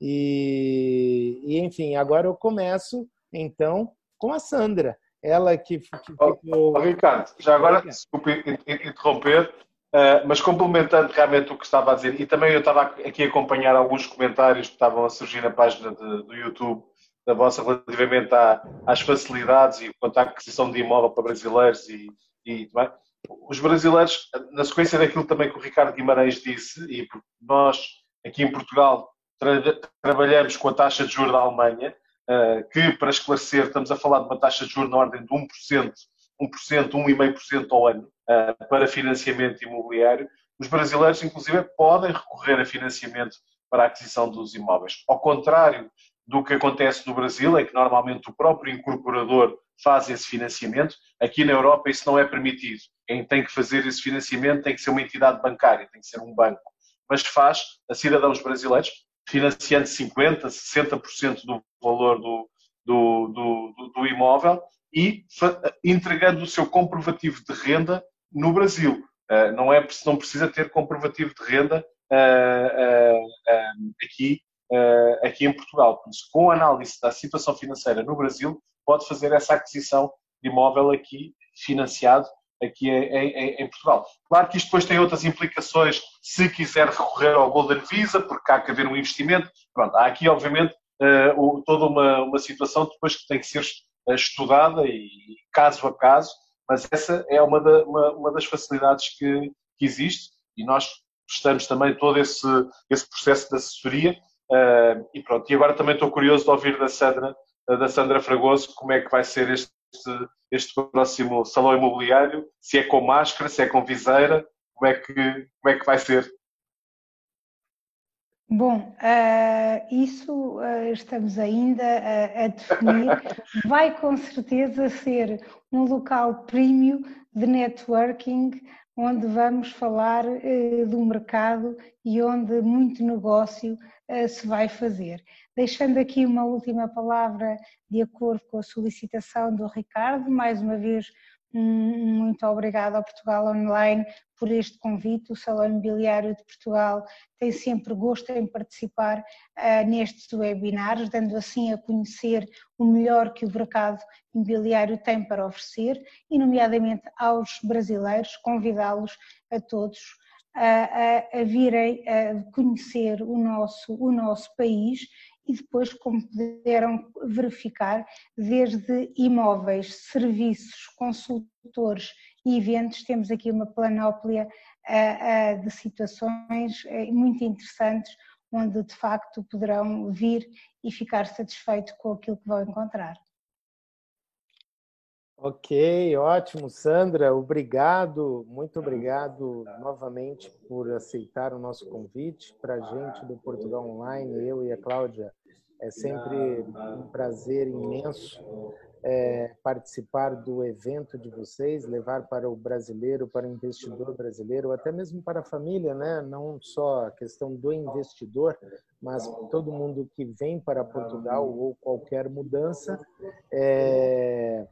E, e enfim, agora eu começo então com a Sandra. Ela que, que ficou... oh, Ricardo, já agora, desculpe interromper, uh, mas complementando realmente o que estava a dizer, e também eu estava aqui a acompanhar alguns comentários que estavam a surgir na página de, do YouTube da vossa relativamente à, às facilidades e quanto à aquisição de imóvel para brasileiros e, e bem, os brasileiros, na sequência daquilo também que o Ricardo Guimarães disse, e nós aqui em Portugal tra trabalhamos com a taxa de juros da Alemanha, eh, que, para esclarecer, estamos a falar de uma taxa de juros na ordem de 1%, 1%, 1,5% ao ano eh, para financiamento imobiliário. Os brasileiros, inclusive, podem recorrer a financiamento para a aquisição dos imóveis. Ao contrário do que acontece no Brasil, é que normalmente o próprio incorporador faz esse financiamento. Aqui na Europa isso não é permitido. Quem tem que fazer esse financiamento tem que ser uma entidade bancária, tem que ser um banco. Mas faz a cidadãos brasileiros financiando 50%, 60% do valor do, do, do, do, imóvel e entregando o seu comprovativo de renda no Brasil. Uh, não, é, não precisa ter comprovativo de renda uh, uh, aqui, aqui em Portugal. Por isso, com análise da situação financeira no Brasil, pode fazer essa aquisição de imóvel aqui financiado aqui em, em, Portugal. Claro que isto depois tem outras implicações se quiser recorrer ao Golden Visa, porque há que haver um investimento. Pronto, há aqui, obviamente, uh, toda uma, uma situação depois que tem que ser eh, estudada e caso a caso, mas essa é uma, da, uma, uma das facilidades que, que, existe e nós prestamos também todo esse, esse processo de assessoria. Uh, e pronto, e agora também estou curioso de ouvir da Sandra, da Sandra Fragoso como é que vai ser este este, este próximo salão imobiliário, se é com máscara, se é com viseira, como é que, como é que vai ser? Bom, uh, isso uh, estamos ainda a, a definir. Vai com certeza ser um local premium de networking, onde vamos falar uh, do mercado e onde muito negócio se vai fazer. Deixando aqui uma última palavra de acordo com a solicitação do Ricardo, mais uma vez muito obrigada ao Portugal Online por este convite. O Salão Imobiliário de Portugal tem sempre gosto em participar uh, nestes webinars, dando assim a conhecer o melhor que o mercado imobiliário tem para oferecer e, nomeadamente, aos brasileiros, convidá-los a todos a, a, a virem conhecer o nosso, o nosso país e depois, como puderam verificar, desde imóveis, serviços, consultores e eventos, temos aqui uma planóplia de situações eh, muito interessantes, onde de facto poderão vir e ficar satisfeitos com aquilo que vão encontrar. Ok, ótimo, Sandra, obrigado, muito obrigado novamente por aceitar o nosso convite para a gente do Portugal Online, eu e a Cláudia. É sempre um prazer imenso é, participar do evento de vocês, levar para o brasileiro, para o investidor brasileiro, até mesmo para a família, né? não só a questão do investidor, mas todo mundo que vem para Portugal ou qualquer mudança é,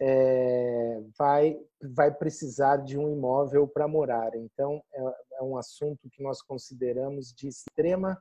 é, vai, vai precisar de um imóvel para morar. Então, é, é um assunto que nós consideramos de extrema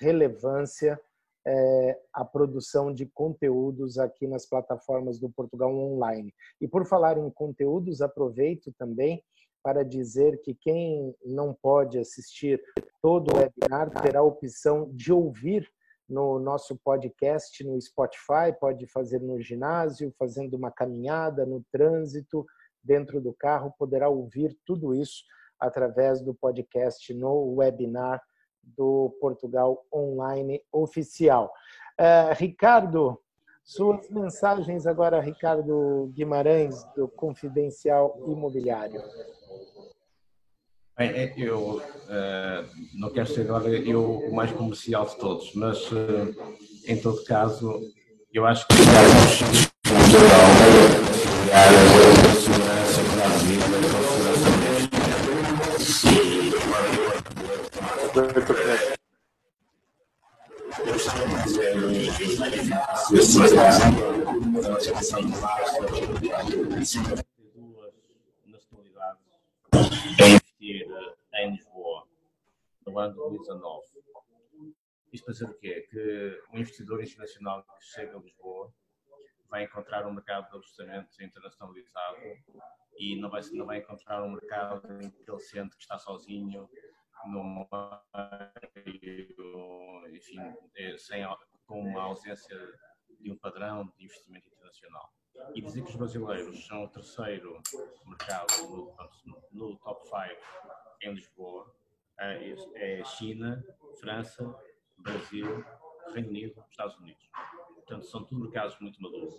relevância é, a produção de conteúdos aqui nas plataformas do Portugal Online. E por falar em conteúdos, aproveito também para dizer que quem não pode assistir todo o webinar terá a opção de ouvir no nosso podcast no Spotify, pode fazer no ginásio, fazendo uma caminhada, no trânsito, dentro do carro, poderá ouvir tudo isso através do podcast no webinar do Portugal Online Oficial. Uh, Ricardo, suas mensagens agora, Ricardo Guimarães, do Confidencial Imobiliário. Bem, é, eu uh, não quero ser agora eu o mais comercial de todos, mas uh, em todo caso, eu acho que nacionalidades a investir em Lisboa no ano de 2019. Isto para dizer o quê? Que um investidor internacional que chega a Lisboa vai encontrar um mercado de ajustamento internacionalizado e não vai, não vai encontrar um mercado em que ele sente que está sozinho, num enfim, é, sem, com uma ausência de um padrão de investimento internacional. E dizer que os brasileiros são o terceiro mercado no, no top 5 em Lisboa é, é China, França, Brasil, Reino Unido, Estados Unidos. Portanto, são tudo mercados muito maduros,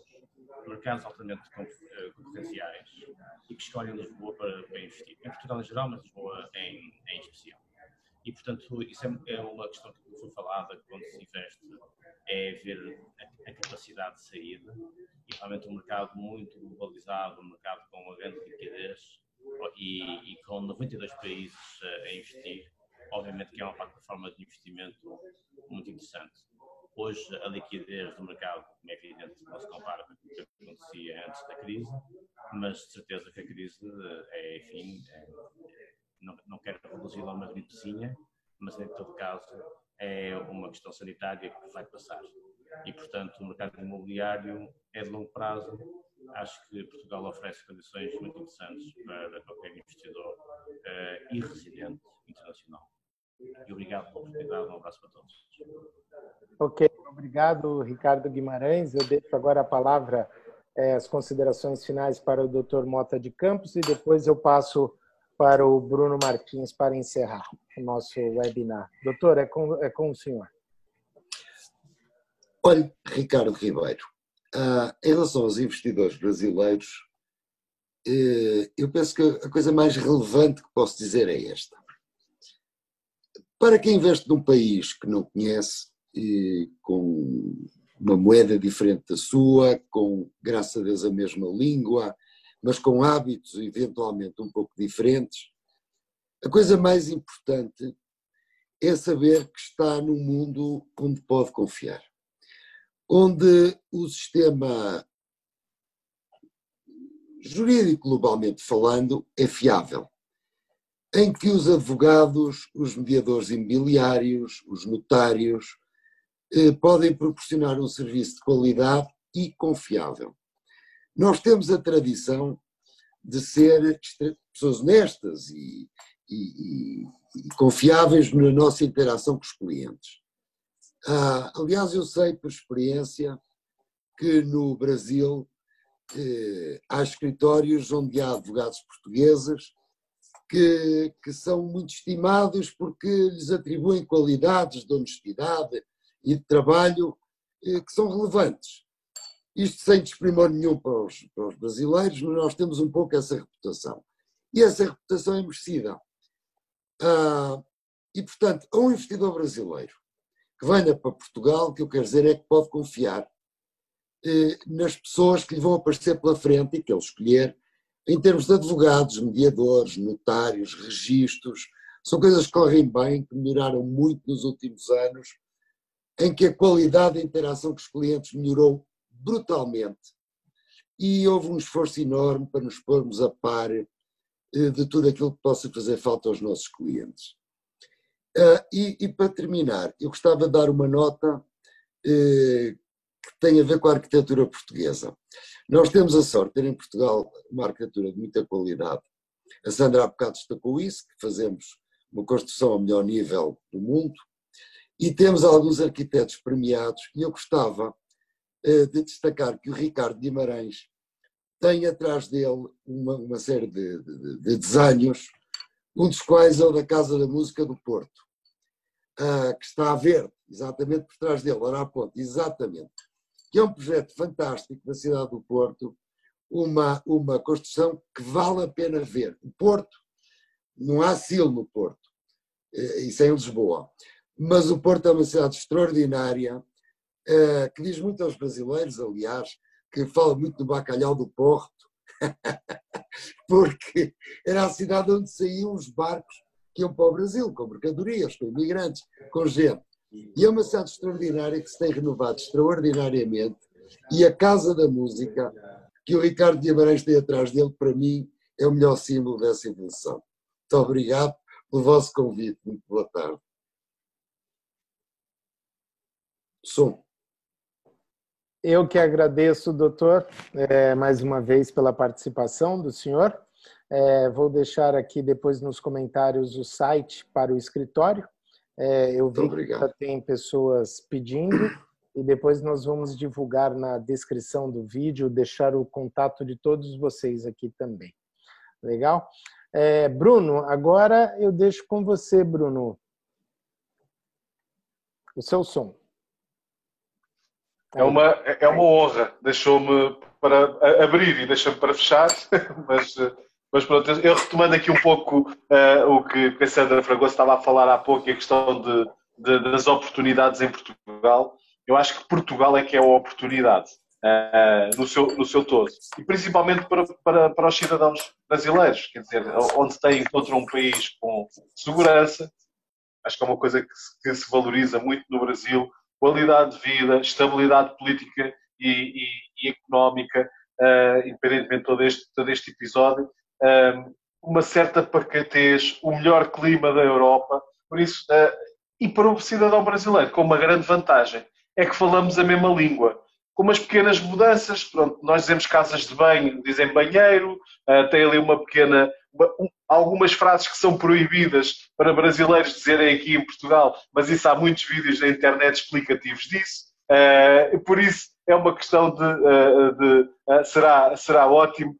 mercados altamente concorrenciais e que escolhem Lisboa para, para investir. Em Portugal em geral, mas Lisboa em, em especial. E, portanto, isso é, é uma questão que foi falada quando se investe, é ver a, a capacidade de saída e realmente um mercado muito globalizado, um mercado com uma grande liquidez e, e com 92 países a investir, obviamente que é uma plataforma de investimento muito interessante. Hoje, a liquidez do mercado, como é evidente, não se compara com o que acontecia antes da crise, mas de certeza que a crise é, enfim, é, não, não quero reduzi-la a uma gripezinha, mas em todo caso é uma questão sanitária que vai passar. E, portanto, o mercado imobiliário é de longo prazo. Acho que Portugal oferece condições muito interessantes para qualquer investidor uh, e residente internacional. E obrigado pela oportunidade. Um abraço para todos. Ok, obrigado, Ricardo Guimarães. Eu deixo agora a palavra, eh, as considerações finais para o Dr. Mota de Campos e depois eu passo para o Bruno Martins para encerrar o nosso webinar. Doutor, é com, é com o senhor. Olha, Ricardo Ribeiro, uh, em relação aos investidores brasileiros, uh, eu penso que a coisa mais relevante que posso dizer é esta. Para quem investe num país que não conhece, com uma moeda diferente da sua, com, graças a Deus, a mesma língua, mas com hábitos eventualmente um pouco diferentes, a coisa mais importante é saber que está num mundo onde pode confiar, onde o sistema jurídico, globalmente falando, é fiável, em que os advogados, os mediadores imobiliários, os notários, eh, podem proporcionar um serviço de qualidade e confiável. Nós temos a tradição de ser pessoas honestas e, e, e confiáveis na nossa interação com os clientes. Ah, aliás, eu sei por experiência que no Brasil eh, há escritórios onde há advogados portugueses que, que são muito estimados porque lhes atribuem qualidades de honestidade e de trabalho eh, que são relevantes. Isto sem desprimor nenhum para os, para os brasileiros, mas nós temos um pouco essa reputação. E essa reputação é merecida. Ah, e, portanto, a um investidor brasileiro que venha para Portugal, o que eu quero dizer é que pode confiar eh, nas pessoas que lhe vão aparecer pela frente e que ele escolher, em termos de advogados, mediadores, notários, registros, são coisas que correm bem, que melhoraram muito nos últimos anos, em que a qualidade da interação com os clientes melhorou brutalmente e houve um esforço enorme para nos pormos a par eh, de tudo aquilo que possa fazer falta aos nossos clientes. Ah, e, e para terminar, eu gostava de dar uma nota eh, que tem a ver com a arquitetura portuguesa. Nós temos a sorte de ter em Portugal uma arquitetura de muita qualidade. A Sandra há bocado destacou isso, que fazemos uma construção ao melhor nível do mundo, e temos alguns arquitetos premiados, e eu gostava de destacar que o Ricardo Guimarães tem atrás dele uma, uma série de, de, de, desenhos, um dos quais é o da Casa da Música do Porto, uh, que está a ver exatamente por trás dele, ora a ponte, exatamente, que é um projeto fantástico da cidade do Porto, uma, uma construção que vale a pena ver. O Porto, não há silo no Porto, eh, isso é em Lisboa, mas o Porto é uma cidade extraordinária, eh, que diz muito aos brasileiros, aliás, que fala muito do bacalhau do Porto, porque era a cidade onde saíam os barcos que iam para o Brasil, com mercadorias, com imigrantes, com gente. E é uma cidade extraordinária que se tem renovado extraordinariamente. E a Casa da Música, que o Ricardo Guimarães tem atrás dele, para mim, é o melhor símbolo dessa evolução. Muito obrigado pelo vosso convite. Muito boa tarde. Som. Eu que agradeço, doutor, é, mais uma vez pela participação do senhor. É, vou deixar aqui depois nos comentários o site para o escritório. É, eu vi que já tem pessoas pedindo e depois nós vamos divulgar na descrição do vídeo, deixar o contato de todos vocês aqui também. Legal? É, Bruno, agora eu deixo com você, Bruno. O seu som. É uma, é uma honra. Deixou-me para abrir e deixa-me para fechar, mas, mas pronto, eu retomando aqui um pouco uh, o que a Sandra Fragoso estava a falar há pouco, a questão de, de, das oportunidades em Portugal, eu acho que Portugal é que é a oportunidade uh, no, seu, no seu todo. E principalmente para, para, para os cidadãos brasileiros, quer dizer, onde têm, encontram um país com segurança, acho que é uma coisa que se, que se valoriza muito no Brasil, qualidade de vida, estabilidade política e, e, e económica, uh, independentemente de todo este, todo este episódio, uh, uma certa pacatez, o melhor clima da Europa, por isso, uh, e para o cidadão brasileiro, com uma grande vantagem, é que falamos a mesma língua. Com umas pequenas mudanças, pronto, nós dizemos casas de banho, dizem banheiro, tem ali uma pequena, algumas frases que são proibidas para brasileiros dizerem aqui em Portugal, mas isso há muitos vídeos na internet explicativos disso. Uh, por isso é uma questão de, uh, de uh, será, será ótimo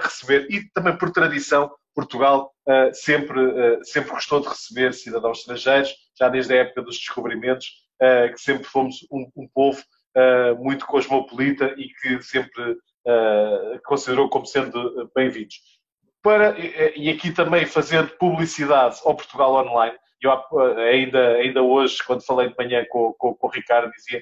receber e também por tradição Portugal sempre, sempre gostou de receber cidadãos estrangeiros, já desde a época dos descobrimentos, que sempre fomos um, um povo muito cosmopolita e que sempre considerou como sendo bem-vindos para, e aqui também fazendo publicidade ao Portugal Online, eu ainda, ainda hoje, quando falei de manhã com, com, com o Ricardo, dizia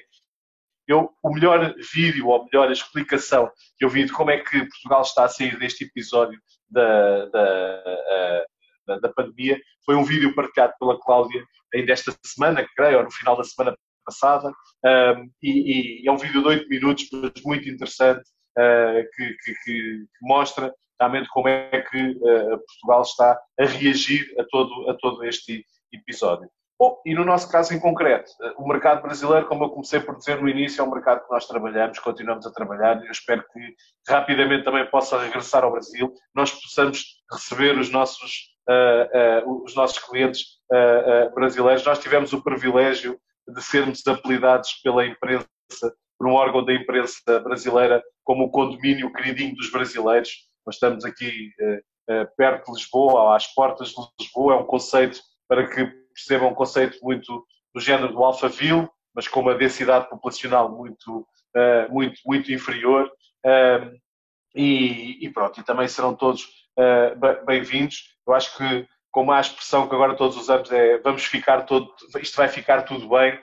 eu, o melhor vídeo ou melhor explicação que eu vi de como é que Portugal está a sair deste episódio da, da, da, da pandemia foi um vídeo partilhado pela Cláudia ainda esta semana, creio, ou no final da semana passada, um, e, e, é um vídeo de 8 minutos, mas muito interessante, uh, que, que, que, mostra realmente como é que uh, Portugal está a reagir a todo, a todo este episódio. Bom, e no nosso caso em concreto, uh, o mercado brasileiro, como eu comecei por dizer no início, é um mercado que nós trabalhamos, continuamos a trabalhar e eu espero que rapidamente também possa regressar ao Brasil, nós possamos receber os nossos, uh, os nossos clientes brasileiros. Nós tivemos o privilégio de sermos apelidados pela imprensa, por um órgão da imprensa brasileira, como o condomínio queridinho dos brasileiros. Nós estamos aqui uh, uh, perto de Lisboa, às portas de Lisboa, é um conceito, para que percebam, um conceito muito do género do Alphaville, mas com uma densidade populacional muito, uh, muito, muito inferior. Ehm, e, e, pronto, e também serão todos bem-vindos. Eu acho que, como a expressão que agora todos usamos é vamos ficar todo, isto vai ficar tudo bem,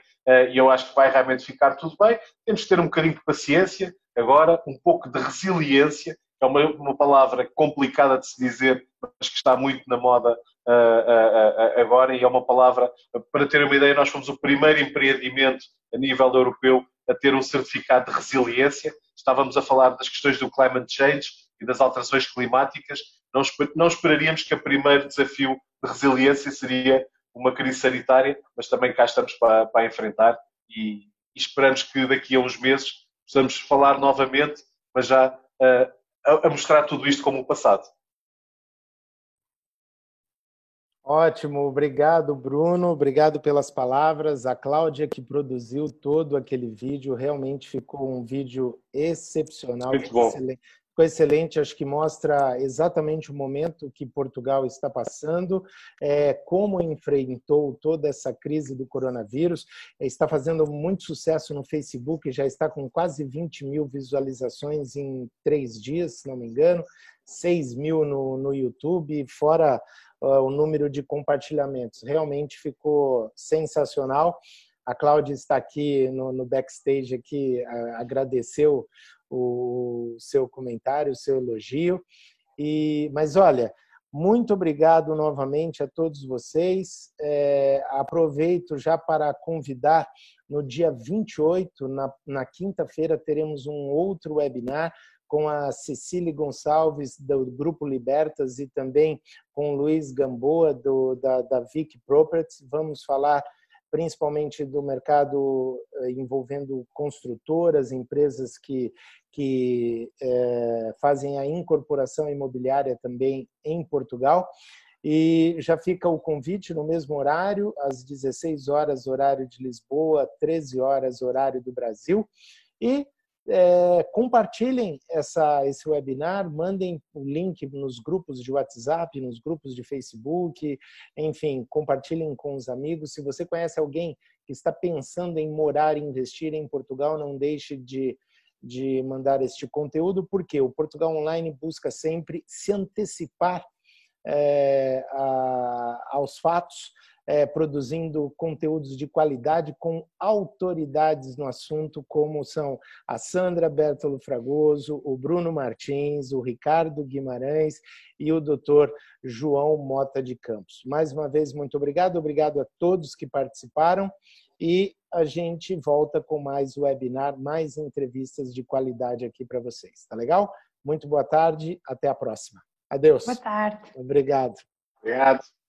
e eu acho que vai realmente ficar tudo bem. Temos que ter um bocadinho de paciência, agora, um pouco de resiliência, é uma, uma palavra complicada de se dizer, mas que está muito na moda uh, uh, uh, agora, e é uma palavra, para ter uma ideia, nós fomos o primeiro empreendimento a nível europeu a ter um certificado de resiliência. Estávamos a falar das questões do climate change e das alterações climáticas. Não, não esperaríamos que o primeiro desafio de resiliência seria uma crise sanitária, mas também cá estamos para, para enfrentar e, e, esperamos que daqui a uns meses possamos falar novamente, mas já uh, a, a mostrar tudo isto como o passado. Ótimo, obrigado Bruno, obrigado pelas palavras. A Cláudia que produziu todo aquele vídeo, realmente ficou um vídeo excepcional. Muito bom. Ficou excelente, acho que mostra exatamente o momento que Portugal está passando, é, como enfrentou toda essa crise do coronavírus. É, está fazendo muito sucesso no Facebook, já está com quase 20 mil visualizações em três dias, se não me engano, 6 mil no, no YouTube, fora uh, o número de compartilhamentos. Realmente ficou sensacional. A Cláudia está aqui no, no backstage aqui, agradeceu o seu comentário, o seu elogio. E, mas olha, Muito obrigado novamente a todos vocês. É, aproveito já para convidar no dia 28, na, na quinta-feira, teremos um outro webinar com a Cecília Gonçalves, do Grupo Libertas, e também com o Luiz Gamboa, do, da, da Vic Properties. Vamos falar principalmente do mercado eh, envolvendo construtoras, empresas que, que é, fazem a incorporação imobiliária também em Portugal. E já fica o convite no mesmo horário, às 16 horas, horário de Lisboa, 13 horas, horário do Brasil. E é, compartilhem essa, esse webinar, mandem o link nos grupos de WhatsApp, nos grupos de Facebook, enfim, compartilhem com os amigos. Se você conhece alguém que está pensando em morar e investir em Portugal, não deixe de, de mandar este conteúdo, porque o Portugal Online busca sempre se antecipar é, a, aos fatos é, produzindo conteúdos de qualidade com autoridades no assunto, como são a Sandra Bertolo Fragoso, o Bruno Martins, o Ricardo Guimarães e o doutor João Mota de Campos. Mais uma vez, muito obrigado. Obrigado a todos que participaram e a gente volta com mais webinar, mais entrevistas de qualidade aqui para vocês. Tá legal? Muito boa tarde, até a próxima. Adeus. Boa tarde. Obrigado. Obrigado.